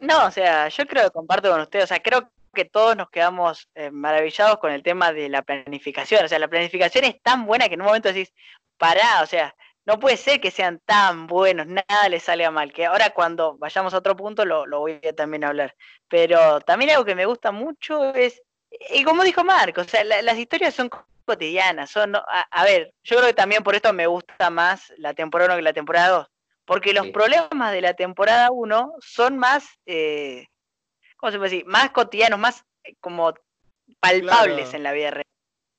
No, o sea, yo creo que comparto con ustedes, o sea, creo que todos nos quedamos eh, maravillados con el tema de la planificación, o sea, la planificación es tan buena que en un momento decís, pará, o sea, no puede ser que sean tan buenos, nada les salga mal, que ahora cuando vayamos a otro punto lo, lo voy a también hablar, pero también algo que me gusta mucho es, y como dijo Marco, o sea, la- las historias son cotidianas, son, a, a ver, yo creo que también por esto me gusta más la temporada 1 que la temporada 2, porque los Sí. problemas de la temporada 1 son más, eh, ¿cómo se puede decir? Más cotidianos, más eh, como palpables Claro. en la vida real.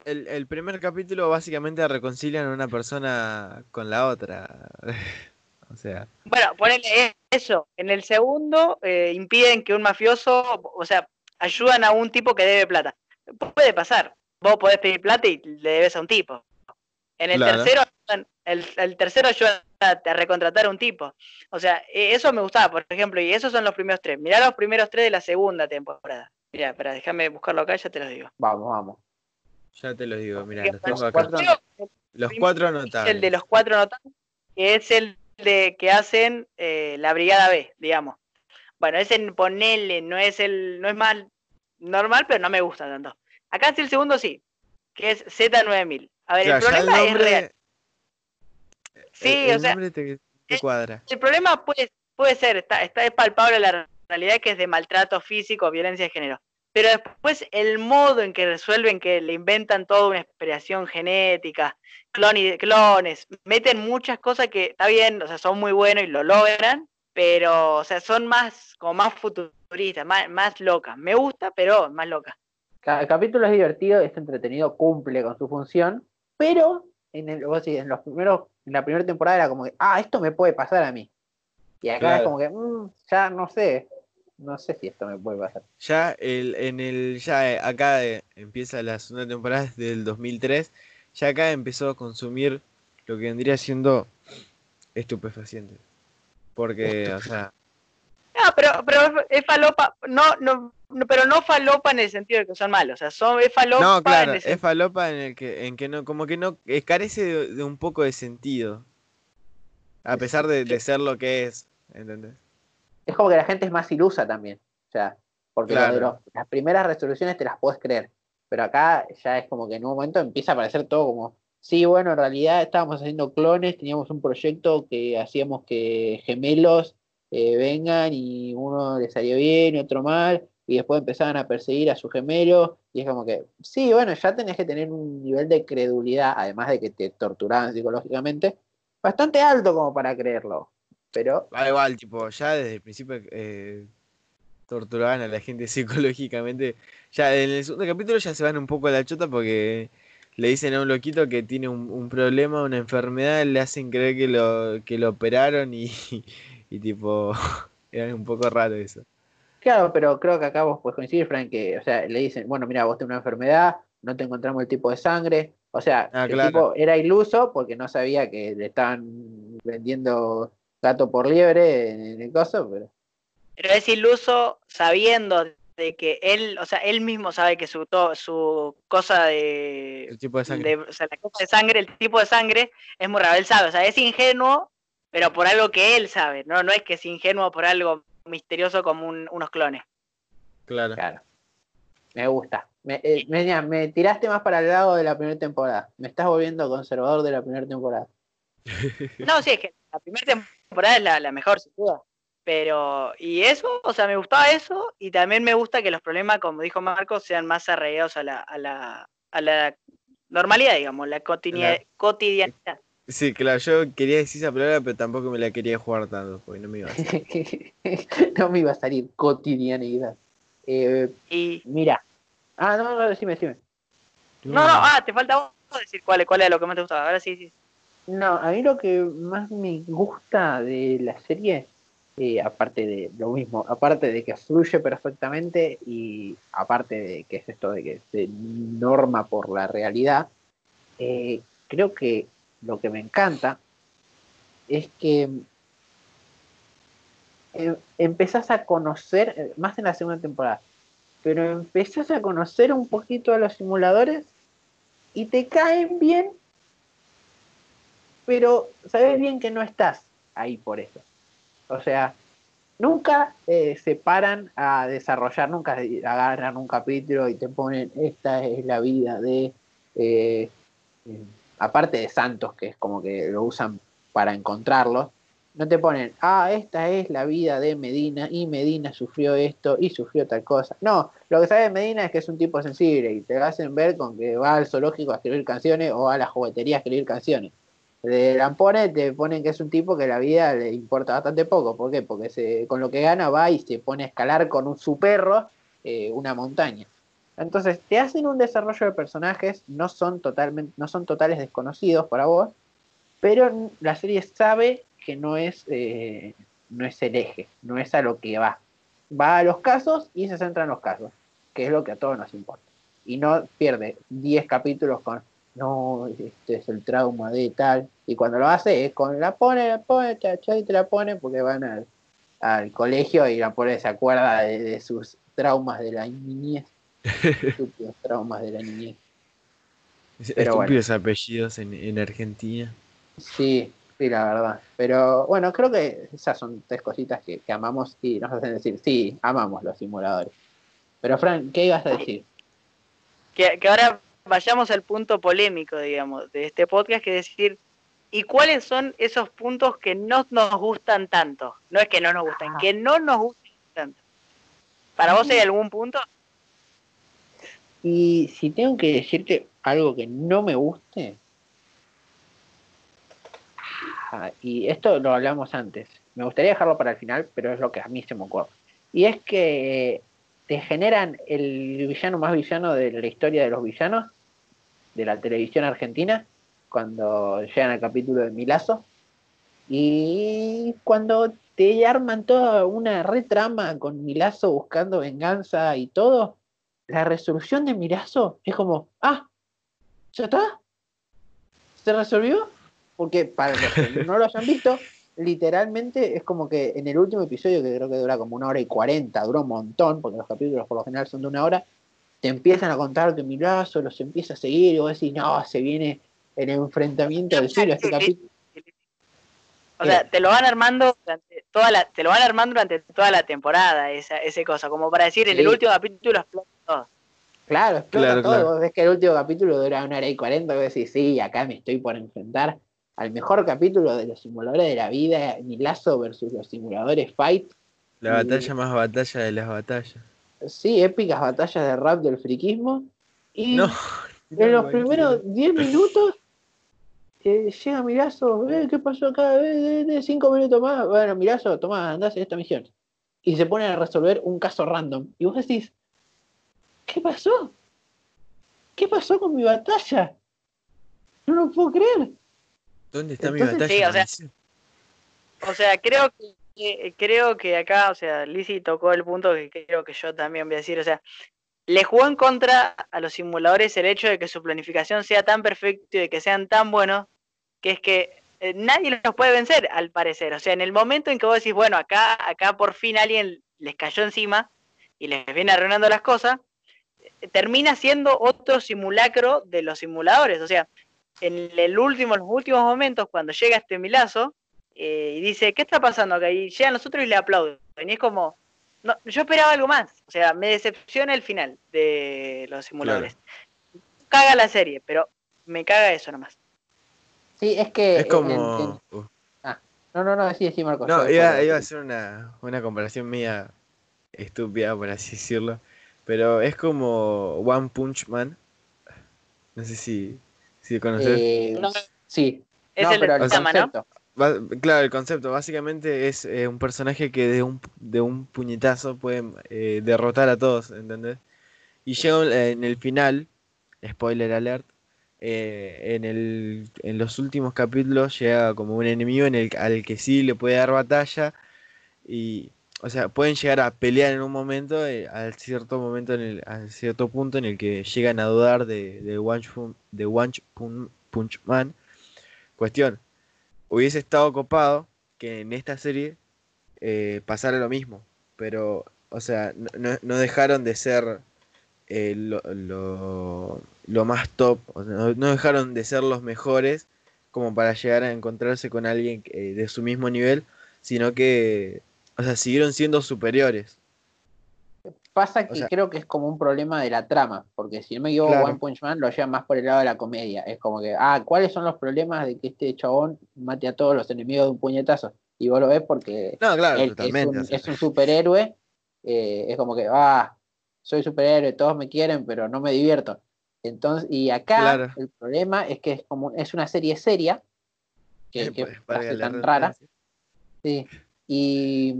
El, el primer capítulo básicamente reconcilian a una persona con la otra. [laughs] o sea, Bueno, ponele eso. En el segundo eh, impiden que un mafioso, o sea, ayudan a un tipo que debe plata. Puede pasar. Vos podés pedir plata y le debes a un tipo. En el Claro. tercero, ayudan- el, el tercero ayuda a, a recontratar a un tipo. O sea, e- eso me gustaba, por ejemplo, y esos son los primeros tres. Mirá los primeros tres de la segunda temporada. Mirá, espera, déjame buscarlo acá, ya te los digo. Vamos, vamos. Ya te lo digo, mira, los tengo acá. cuatro- Los cuatro es notables. el de los cuatro notables, que es el de que hacen eh, la brigada B, digamos. Bueno, ese ponele, no es el, no es mal normal, pero no me gusta tanto. Acá sí el segundo sí, que es Z9000. A ver, el problema es real. Sí, el, el o sea, nombre te, te cuadra. el problema puede, puede ser, está, está es palpable la realidad que es de maltrato físico, violencia de género. Pero después el modo en que resuelven, que le inventan toda una expresión genética, clon y- clones, meten muchas cosas que está bien, o sea, son muy buenos y lo logran, pero, o sea, son más, como más futuristas, más, más locas. Me gusta, pero más loca. Cada capítulo es divertido, es entretenido, cumple con su función, pero en, el, vos decís, en los primeros, en la primera temporada era como que, ah, esto me puede pasar a mí. Y acá Claro. es como que, "Mm, ya no sé, no sé si esto me puede pasar. Ya el, en el, ya acá eh, empieza la segunda temporada del 2003. Ya acá empezó a consumir lo que vendría siendo estupefacientes. Porque, o sea, No, pero, pero es- es falopa, no, no, no, pero no falopa en el sentido de que son malos, o sea, son, es falopa no, claro, en el es falopa en el que, en que no, como que no, eh, carece de, de un poco de sentido. A pesar de, de ser lo que es, ¿entendés? Es como que la gente es más ilusa también. O sea, porque Claro. los- las primeras resoluciones te las puedes creer. Pero acá ya es como que en un momento empieza a aparecer todo como, sí, bueno, en realidad estábamos haciendo clones, teníamos un proyecto que hacíamos que gemelos eh, vengan y uno le salió bien y otro mal, y después empezaban a perseguir a su gemelo, y es como que, sí, bueno, ya tenés que tener un nivel de credulidad, además de que te torturaban psicológicamente, bastante alto como para creerlo. Pero Da igual, tipo, ya desde el principio eh, torturaban a la gente [laughs] psicológicamente. Ya en el segundo capítulo ya se van un poco a la chota porque le dicen a un loquito que tiene un, un problema, una enfermedad, le hacen creer que lo, que lo operaron y, [laughs] y tipo, [laughs] era un poco raro eso. Claro, pero creo que acá vos puedes coincidir, Frank, que, o sea, le dicen, bueno, mira, vos tenés una enfermedad, no te encontramos el tipo de sangre. O sea, Ah, el claro. tipo era iluso porque no sabía que le estaban vendiendo gato por liebre en, el coso, pero Pero es iluso sabiendo de que él, o sea, él mismo sabe que su, to- su cosa de, El tipo de sangre. de- o sea, la cosa de sangre, el tipo de sangre es muy raro, él sabe, o sea, es ingenuo, pero por algo que él sabe, no, no es que es ingenuo por algo misterioso como un- unos clones. Claro. claro. Me gusta. Me, eh, me tiraste más para el lado de la primera temporada. Me estás volviendo conservador de la primera temporada. [laughs] No, sí, es que la primera temporada es la, la mejor, sin duda. Pero, y eso, o sea, me gustaba eso, y también me gusta que los problemas, como dijo Marcos, sean más arraigados a la, a la, a la normalidad, digamos, la cotidia- cotidianidad. Sí, claro, yo quería decir esa palabra, pero tampoco me la quería jugar tanto, porque no me iba a hacer. [laughs] no me iba a salir cotidianidad. Eh, Y, mira. Ah, no, no, decime, decime. no, no, ah, te falta vos decir cuál, cuál es lo que más te gustaba. Ahora sí, sí. No, a mí lo que más me gusta de la serie, eh, aparte de lo mismo, aparte de que fluye perfectamente y aparte de que es esto de que se norma por la realidad, eh, creo que lo que me encanta es que eh, empezás a conocer, más en la segunda temporada, pero empezás a conocer un poquito a los simuladores y te caen bien pero sabes bien que no estás ahí por eso. O sea, nunca eh, se paran a desarrollar, nunca agarran un capítulo y te ponen, esta es la vida de, eh, eh, aparte de Santos, que es como que lo usan para encontrarlos, no te ponen, ah, esta es la vida de Medina y Medina sufrió esto y sufrió tal cosa. No, lo que sabe Medina es que es un tipo sensible y te hacen ver con que va al zoológico a escribir canciones o a la juguetería a escribir canciones de Lampone te ponen que es un tipo que la vida le importa bastante poco. ¿Por qué? Porque se, con lo que gana va y se pone a escalar con un, su perro eh, una montaña. Entonces, te hacen un desarrollo de personajes, no son, totalmente, no son totales desconocidos para vos, pero la serie sabe que no es, eh, no es el eje, no es a lo que va. Va a los casos y se centra en los casos, que es lo que a todos nos importa. Y no pierde 10 capítulos con no, este es el trauma de tal. Y cuando lo hace es con la pone, la pone, y te la pone porque van al, al colegio y la pone se acuerda de, de sus traumas de la niñez. [laughs] Estúpidos traumas de la niñez. Pero Estúpidos apellidos en, en Argentina. Sí, sí, la verdad. Pero bueno, creo que esas son tres cositas que, que amamos y nos hacen decir, sí, amamos los simuladores. Pero Fran, ¿qué ibas a decir? Que, que ahora vayamos al punto polémico, digamos, de este podcast, que es decir, ¿y cuáles son esos puntos que no nos gustan tanto? No es que no nos gustan, Ah. que no nos gustan tanto. ¿Para vos hay algún punto? Y si tengo que decirte algo que no me guste, ah, y esto lo hablamos antes, me gustaría dejarlo para el final, pero es lo que a mí se me ocurre. Y es que te generan el villano más villano de la historia de los villanos de la televisión argentina, cuando llegan al capítulo de Milazo, y cuando te arman toda una retrama con Milazo buscando venganza y todo, la resolución de Mirazo es como, ah, ¿ya está? ¿Se resolvió? Porque para los que no lo hayan visto, literalmente es como que en el último episodio, que creo que dura como una hora y cuarenta, duró un montón, porque los capítulos por lo general son de una hora, te empiezan a contar que Mirazo los empieza a seguir y vos decís, no, se viene el enfrentamiento del siglo este capítulo. O sea, te lo van armando durante toda la, te lo van armando durante toda la temporada, esa, ese cosa, como para decir, en el último capítulo explota todo. Claro, explota Claro, todo. claro. Vos ves que el último capítulo dura una hora y cuarenta, vos decís, sí, acá me estoy por enfrentar al mejor capítulo de los simuladores de la vida, Milazo versus los simuladores Fight. La Y- batalla más batalla de las batallas. Sí, épicas batallas de rap del friquismo. Y No. en los no, primeros 10 minutos eh, llega Mirazo, eh, ¿qué pasó acá? Eh, eh, eh, cinco minutos más. Bueno, Mirazo, toma, andás en esta misión. Y se ponen a resolver un caso random. Y vos decís, ¿qué pasó? ¿Qué pasó con mi batalla? No lo puedo creer. ¿Dónde está mi batalla? sí, o sea? O sea, creo que creo que acá, o sea, Lizzy tocó el punto que creo que yo también voy a decir, o sea, le jugó en contra a los simuladores el hecho de que su planificación sea tan perfecta y de que sean tan buenos, que es que eh, nadie los puede vencer, al parecer. O sea, en el momento en que vos decís, bueno, acá, acá por fin alguien les cayó encima y les viene arruinando las cosas, eh, termina siendo otro simulacro de los simuladores. O sea, en el último, en los últimos momentos, cuando llega este milazo, eh, y dice, ¿qué está pasando acá? Y llegan los otros y le aplauden. Y es como, no, yo esperaba algo más. O sea, me decepciona el final de los simuladores. Caga la serie, pero me caga eso nomás. Sí, es que. Es en- como. en- uh, no, No, no, sí, sí, Marcos. No, iba, iba a hacer una, una comparación mía estúpida, por así decirlo. Pero es como One Punch Man. No sé si, si conoces. Eh, No. sí. Es no, el pero de el concepto. Claro, el concepto básicamente es eh, un personaje que de un, de un puñetazo puede eh, derrotar a todos, ¿entendés? Y llega en el final, spoiler alert, eh, en, el, en los últimos capítulos llega como un enemigo en el, al que sí le puede dar batalla y, o sea, pueden llegar a pelear en un momento, eh, al cierto momento, en el, a cierto punto en el que llegan a dudar de, de One, de One Pun- Punch Man. Cuestión, hubiese estado copado que en esta serie eh, pasara lo mismo, pero, o sea, no, dejaron de ser eh, lo, lo- más top, o sea, no, no dejaron de ser los mejores como para llegar a encontrarse con alguien eh, de su mismo nivel, sino que, o sea, siguieron siendo superiores. Pasa que sea- creo que es como un problema de la trama, porque si no me equivoco, Claro. One Punch Man lo lleva más por el lado de la comedia. Es como que, ah, ¿cuáles son los problemas de que este chabón mate a todos los enemigos de un puñetazo? Y vos lo ves porque No, claro, él es un, o sea, es un superhéroe, eh, es como que, ah, soy superhéroe, todos me quieren, pero no me divierto. Entonces, y acá Claro. el problema es que es como es una serie seria, que, que pues, valga hace la tan rara. Sí. Y,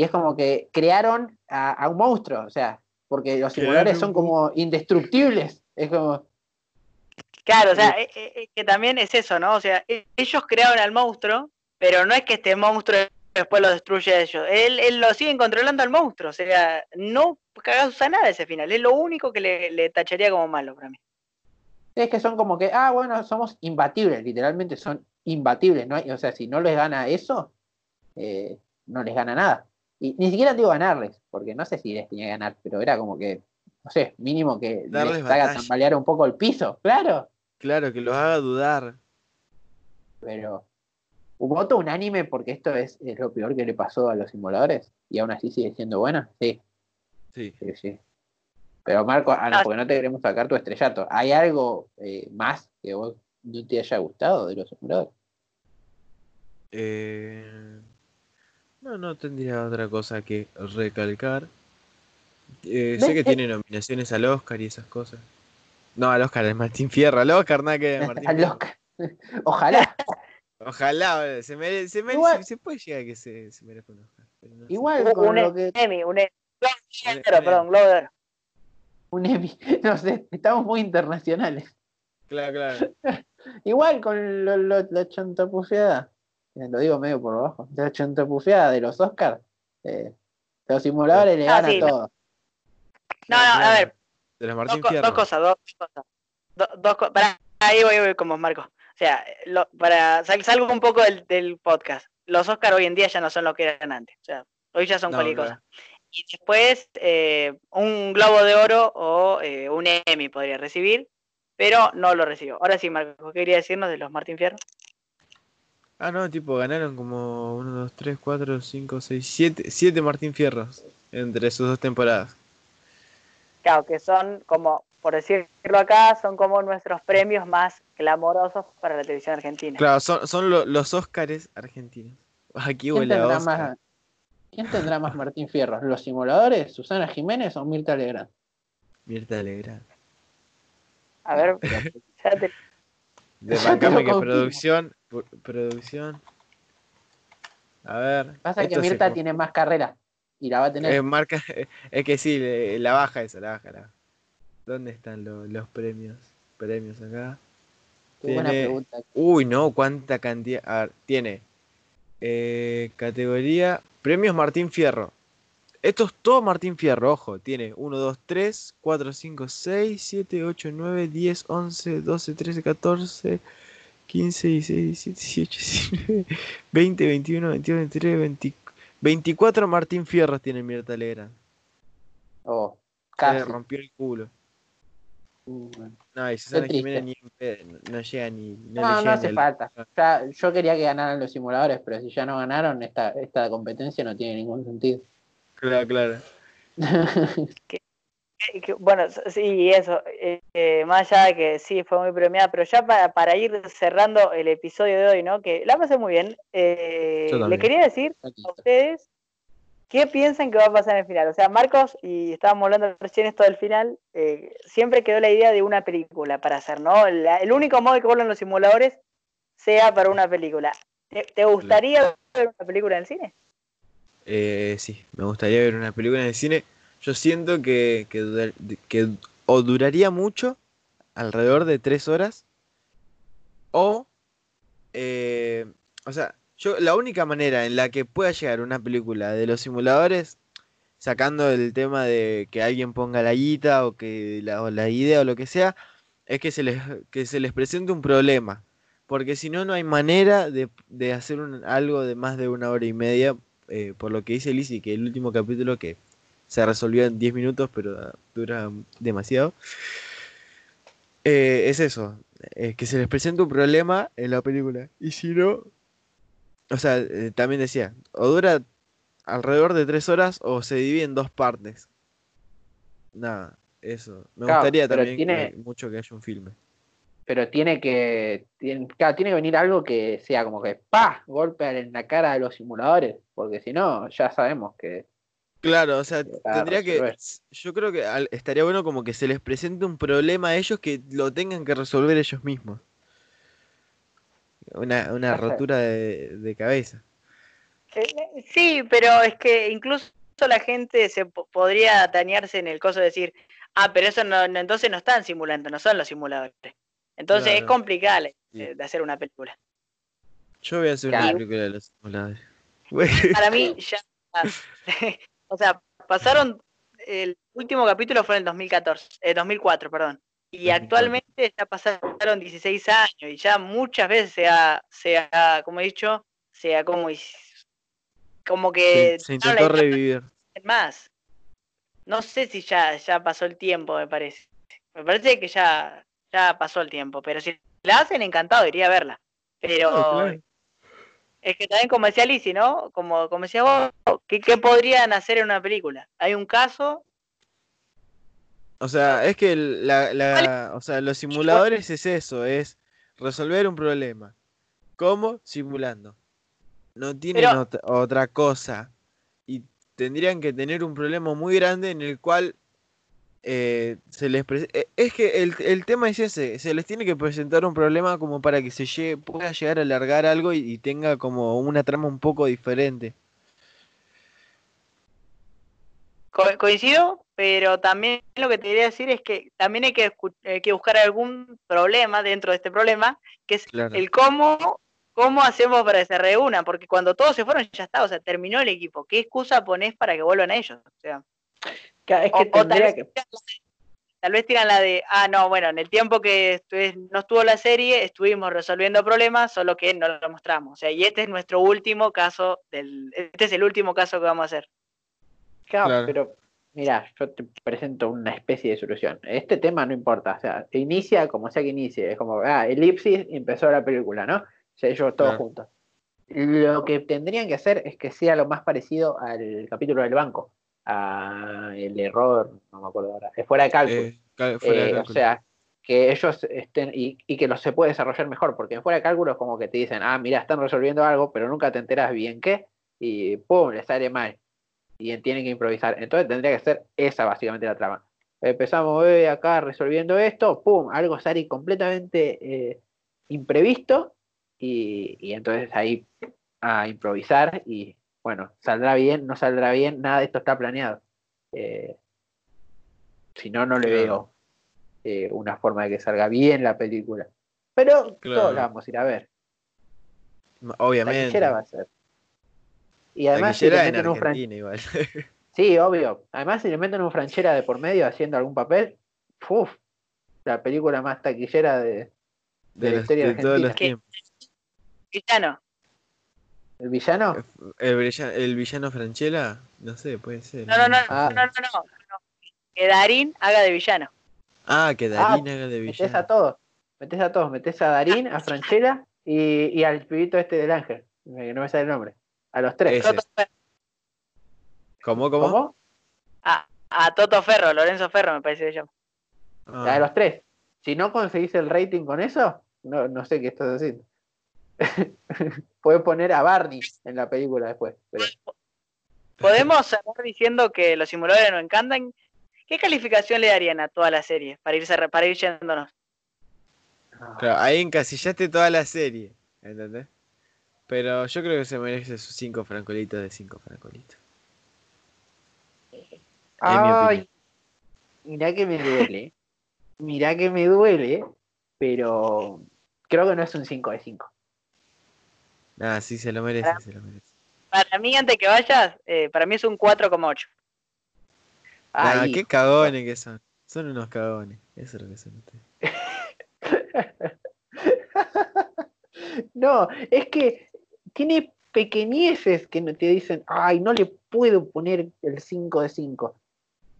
y es como que crearon a, a un monstruo, o sea, porque los simuladores son como indestructibles. Es como, Claro, o sea, eh, eh, eh, que también es eso, ¿no? O sea, e- ellos crearon al monstruo, pero no es que este monstruo después lo destruye a ellos. Él, él lo siguen controlando al monstruo, o sea, no causa nada ese final. Es lo único que le, le tacharía como malo para mí. es que son como que, ah, bueno, somos imbatibles, literalmente son imbatibles, ¿no? O sea, si no les gana eso, eh, no les gana nada. Y ni siquiera digo ganarles, porque no sé si les tenía que ganar, pero era como que, no sé, mínimo que Darles les haga batalla. tambalear un poco el piso, claro. Claro, que los haga dudar. pero un voto unánime porque esto es, es lo peor que le pasó a los simuladores y aún así sigue siendo buena. Sí, Sí. sí, sí. Pero Marco, ah, no, Ah. porque no te queremos sacar tu estrellato. ¿Hay algo eh, más que vos no te haya gustado de los simuladores? Eh, no, no tendría otra cosa que recalcar. Eh, sé que tiene nominaciones al Oscar y esas cosas. No, al Oscar, es Martín Fierro. Al Oscar, nada que [laughs] Martín Al. Oscar. [laughs] Ojalá. Ojalá, se, mere- se, mere- Igual- se- se puede llegar a que se, se merezca un Oscar. no. Igual Un, con un lo que Emmy, un Emmy. Un- perdón, Oro. un Emmy, [laughs] no sé, estamos muy internacionales. Claro, claro. Igual con lo, lo- la eh, lo digo medio por abajo, la chantapufiada de los Oscars, eh, los simuladores le Ah, ganan sí, no. todo. No, no, a ver, De los dos, Martín dos cosas, dos cosas. Do- dos co- pará, ahí voy, voy como Marco. O sea, lo- para sal- salgo un poco del, del podcast. Los Oscars hoy en día ya no son lo que eran antes. O sea, hoy ya son No, cualquier cosa. Y después eh, un Globo de Oro o eh, un Emmy podría recibir, pero no lo recibió. Ahora sí, Marco, ¿qué quería decirnos de los Martín Fierro? Ah, no, tipo, ganaron como 1, 2, 3, 4, 5, 6, 7, 7 Martín Fierros entre sus dos temporadas. Claro, que son como, por decirlo acá, son como nuestros premios más clamorosos para la televisión argentina. Claro, son, son lo- los Óscares argentinos. Aquí ¿Quién huele a tendrá, Óscar. más, ¿Quién tendrá más Martín Fierro? ¿Los simuladores? ¿Susana Jiménez o Mirta Legrand? Mirta Legrand. A ver, [laughs] ya te- De que producción. Producción. A ver. Pasa que se Mirta co- tiene más carrera y la va a tener. Es marca. [laughs] Es que sí, la baja esa, la baja. La... ¿Dónde están lo- los premios? Premios acá. Qué buena tiene- pregunta. Uy, no, cuánta cantidad. A ver, tiene eh, categoría Premios Martín Fierro. Esto es todo Martín Fierro, ojo. Tiene 1, 2, 3, 4, 5, 6, 7, 8, 9, 10, 11, 12, 13, 14, 15, 16, 17, 18, 19, 20, 21, 22, 23, 20, 24 Martín Fierros tiene Mirta Legrand. Oh, Se le casi. rompió el culo. Uh. No, y Susana. Jiménez ni no, no llega ni. No, No, no hace al- falta. Ya, yo quería que ganaran los simuladores, pero si ya no ganaron, esta, esta competencia no tiene ningún sentido. Claro, claro. [laughs] que- que- bueno, sí, eso, eh, eh, más allá de que sí fue muy premiada, pero ya para, para ir cerrando el episodio de hoy, ¿no? Que la pasé muy bien. eh, le quería decir a ustedes qué piensan que va a pasar en el final. O sea, Marcos, y estábamos hablando recién esto del final, eh, siempre quedó la idea de una película para hacer, ¿no? La- el único modo que vuelvan los simuladores sea para una película. ¿Te, te gustaría ver una película en el cine? Eh, sí, me gustaría ver una película en el cine. Yo siento que, que, que o duraría mucho, alrededor de tres horas, o, eh, o sea, yo la única manera en la que pueda llegar una película de los simuladores, sacando el tema de que alguien ponga la guita o que la, o la idea o lo que sea, es que se les, que se les presente un problema. Porque si no, no hay manera de, de hacer un- algo de más de una hora y media eh, por lo que dice Lizzie, que el último capítulo que se resolvió en 10 minutos, pero dura demasiado, eh, es eso, eh, que se les presenta un problema en la película. Y si no, o sea, eh, también decía, o dura alrededor de 3 horas o se divide en dos partes. Nada, eso. Me Claro, gustaría también tiene- que- mucho que haya un filme. pero tiene que tiene, claro, tiene que venir algo que sea como que pa golpe en la cara de los simuladores porque si no ya sabemos que Claro, o sea, tendría que. resolver. Yo creo que al- estaría bueno como que se les presente un problema a ellos que lo tengan que resolver ellos mismos. Una, una rotura de, de cabeza. Sí, pero es que incluso la gente se po- podría atañarse en el coso de decir, ah, pero eso no, no- entonces no están simulando, no son los simuladores. Entonces es complicado eh, Sí. de hacer una película. Yo voy a hacer una película de los simuladores. [laughs] Para mí ya, [laughs] [laughs] o sea, pasaron, el último capítulo fue en el 2014, eh, 2004, perdón. Y 2004. actualmente ya pasaron 16 años y ya muchas veces se ha, se ha como he dicho, se ha como, como que... Se, se intentó revivir. más. No sé si ya, ya pasó el tiempo, me parece. Me parece que ya, ya pasó el tiempo, pero si la hacen, encantado, iría a verla. Pero claro. Es que también como decía Lizzy, ¿no? Como, como decía vos, ¿qué, qué podrían hacer en una película? Hay un caso, O sea, es que la, la- o sea, los simuladores es eso, es resolver un problema. ¿Cómo? Simulando. No tienen Pero- otra cosa. Y tendrían que tener un problema muy grande en el cual eh, se les eh, Es que el, el tema es ese, se les tiene que presentar un problema como para que se llegue- pueda llegar a alargar algo y, y tenga como una trama un poco diferente. co- coincido, pero también lo que te quería decir es que también hay que, hay que buscar algún problema dentro de este problema, que es Claro. el cómo, cómo hacemos para que se reúnan, porque cuando todos se fueron ya está, o sea, terminó el equipo. ¿Qué excusa pones para que vuelvan ellos? O sea, es o- que o tal, tendría vez que tiran la de- tal vez tiran la de, ah, no, bueno, en el tiempo que estu- no estuvo la serie, estuvimos resolviendo problemas, solo que no lo mostramos. O sea, y este es nuestro último caso, del, este es el último caso que vamos a hacer. Claro, Claro. pero mira, yo te presento una especie de solución. Este tema no importa, o sea, inicia como sea que inicie, es como, ah, elipsis y empezó la película, ¿no? O sea, ellos todos Claro. juntos. Lo que tendrían que hacer es que sea lo más parecido al capítulo del banco, a el error, no me acuerdo ahora, es fuera de cálculo. Eh, cal- fuera de Eh, o sea, que ellos estén y, y que los se puede desarrollar mejor, porque en fuera de cálculo es como que te dicen, ah, mira, están resolviendo algo, pero nunca te enteras bien qué, y pum, les sale mal. Y tienen que improvisar. Entonces tendría que ser esa básicamente la trama. Empezamos eh, acá resolviendo esto, pum, algo sale completamente eh, imprevisto, y, y entonces ahí a improvisar, y bueno, saldrá bien, no saldrá bien, nada de esto está planeado. Eh, si no, no le Claro. veo eh, una forma de que salga bien la película. Pero Claro. todos la vamos a ir a ver. Obviamente. Taquillera va a ser. Y además, si le en meten un fran- igual. [laughs] Sí, obvio. Además, si le meten un franchera de por medio haciendo algún papel, ¡uf! la película más taquillera de, de, la los- historia de todos los tiempos. Villano. El villano. El, villano, el villano Franchella, no sé, puede ser. No, no, no, Ah. no, no, no, no, no. Que Darín haga de villano. Ah, que Darín haga de Metés villano. a todos. Metés a todos. Metés a Darín, a Franchella y, y al pibito este del ángel. Que no me sale el nombre. A los tres. Ese. ¿Cómo, cómo? ¿Cómo? A, a Toto Ferro, Lorenzo Ferro me parece que se llama. Ah, los tres. Si no conseguís el rating con eso, no, no sé qué estás haciendo. Puedes poner a Barney en la película después. pero- Podemos cerrar diciendo que los simuladores nos encantan. ¿Qué calificación le darían a toda la serie para, irse, para ir yéndonos? Claro, ahí encasillaste toda la serie, ¿entendés? Pero yo creo que se merece sus 5 francolitos de 5 francolitos. Ay, mirá que me duele. Mirá que me duele, pero creo que no es un 5 de 5. Nada, sí se lo merece, Ah. se lo merece. Para mí, antes que vayas, eh, para mí es un 4,8. Nah, Ay, qué cagones que son. Son unos cagones. Eso es lo que son ustedes. [laughs] No, es que tiene pequeñeces que no te dicen, ay, no le puedo poner el 5 de 5.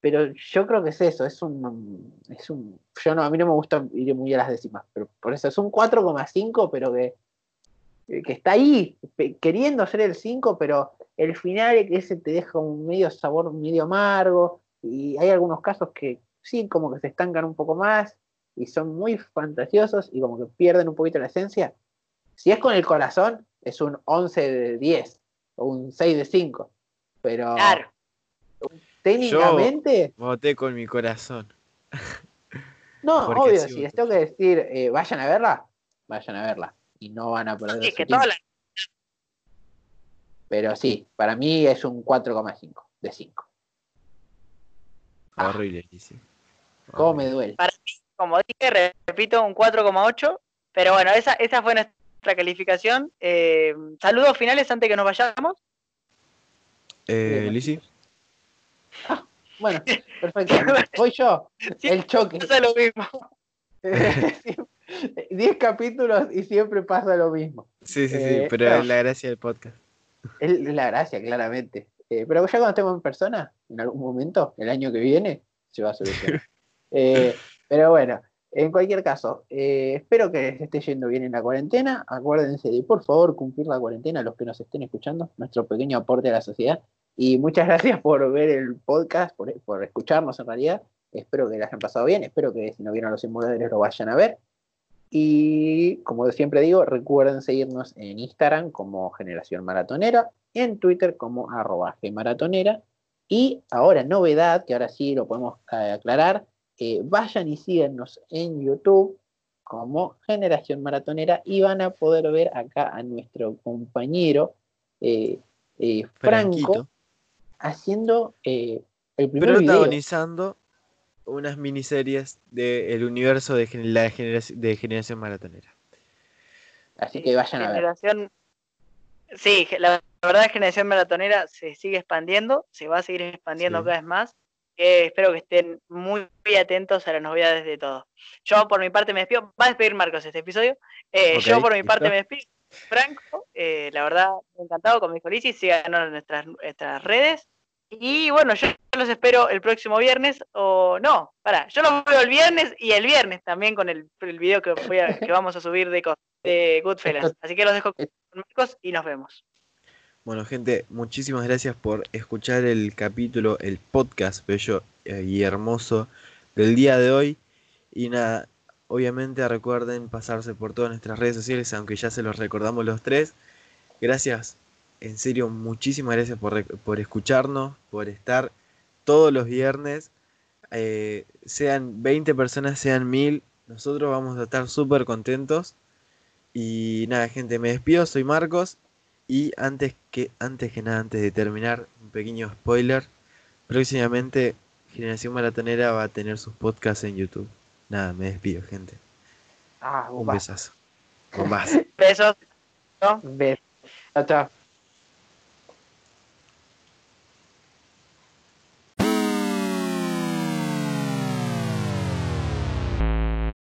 Pero yo creo que es eso, es un, es un, yo no, a mí no me gusta ir muy a las décimas, pero por eso es un 4,5, pero que, que está ahí, queriendo ser el 5, pero el final es que ese te deja un medio sabor medio amargo, y hay algunos casos que sí, como que se estancan un poco más, y son muy fantasiosos, y como que pierden un poquito la esencia. Si es con el corazón, es un 11 de 10 o un 6 de 5. Pero Claro. técnicamente, Voté con mi corazón. no, [laughs] porque obvio, si les tengo que decir, eh, vayan a verla, vayan a verla. Y no van a perder Sí, su que toda la- Pero sí, para mí es un 4,5 de 5. Ah. Horrible, Lizzy. ¿Cómo me duele? Para mí, como dije, repito, un 4,8. Pero bueno, esa, esa fue nuestra calificación. Eh, saludos finales antes que nos vayamos. Eh. Lizzy. Bueno, perfecto. [laughs] Voy yo, el choque. Pasa lo mismo. [laughs] [laughs] 10 capítulos y siempre pasa lo mismo. Sí, sí, sí, Eh, pero es la gracia del podcast. Es la gracia, claramente. Eh, pero ya cuando estemos en persona, en algún momento, el año que viene, se va a solucionar. [laughs] Eh, pero bueno, en cualquier caso, eh, espero que les esté yendo bien en la cuarentena. Acuérdense de, por favor, cumplir la cuarentena, los que nos estén escuchando, nuestro pequeño aporte a la sociedad. Y muchas [laughs] gracias por ver el podcast, por, por escucharnos en realidad. Espero que les hayan pasado bien. Espero que si no vieron los simuladores lo vayan a ver. Y como siempre digo, recuerden seguirnos en Instagram como Generación Maratonera, en Twitter como arroba Gmaratonera. Y ahora, novedad, que ahora sí lo podemos eh, aclarar, eh, vayan y síganos en YouTube como Generación Maratonera y van a poder ver acá a nuestro compañero eh, eh, Franco Franquito. haciendo el primer video. Protagonizando unas miniseries del universo de, la generación, de Generación Maratonera. Así que vayan a ver. Generación. Sí, la verdad es Generación Maratonera se sigue expandiendo, se va a seguir expandiendo Sí. cada vez más. Eh, espero que estén muy, muy atentos a las novedades de todo. Yo por mi parte me despido. Va a despedir Marcos este episodio. Eh, yo por mi listo. parte me despido. Franco, eh, la verdad, encantado con mi Felici. Síganos en nuestras, nuestras redes. Y bueno, yo los espero el próximo viernes. O no, para, yo los veo el viernes y el viernes también con el, el video que, voy a- que vamos a subir de Goodfellas. Así que los dejo con Marcos y nos vemos. Bueno, gente, muchísimas gracias por escuchar el capítulo, el podcast bello eh, y hermoso del día de hoy. Y nada, obviamente recuerden pasarse por todas nuestras redes sociales, aunque ya se los recordamos los tres. Gracias, en serio, muchísimas gracias por, por escucharnos, por estar todos los viernes. Eh, sean 20 personas, sean 1000, nosotros vamos a estar súper contentos. Y nada, gente, me despido, soy Marcos. Y antes que, antes que nada, antes de terminar, un pequeño spoiler. Próximamente Generación Maratonera va a tener sus podcasts en YouTube. Nada, me despido, gente. Ah, Un besazo. Con más. [laughs] Besos. Un beso. Chao, chao.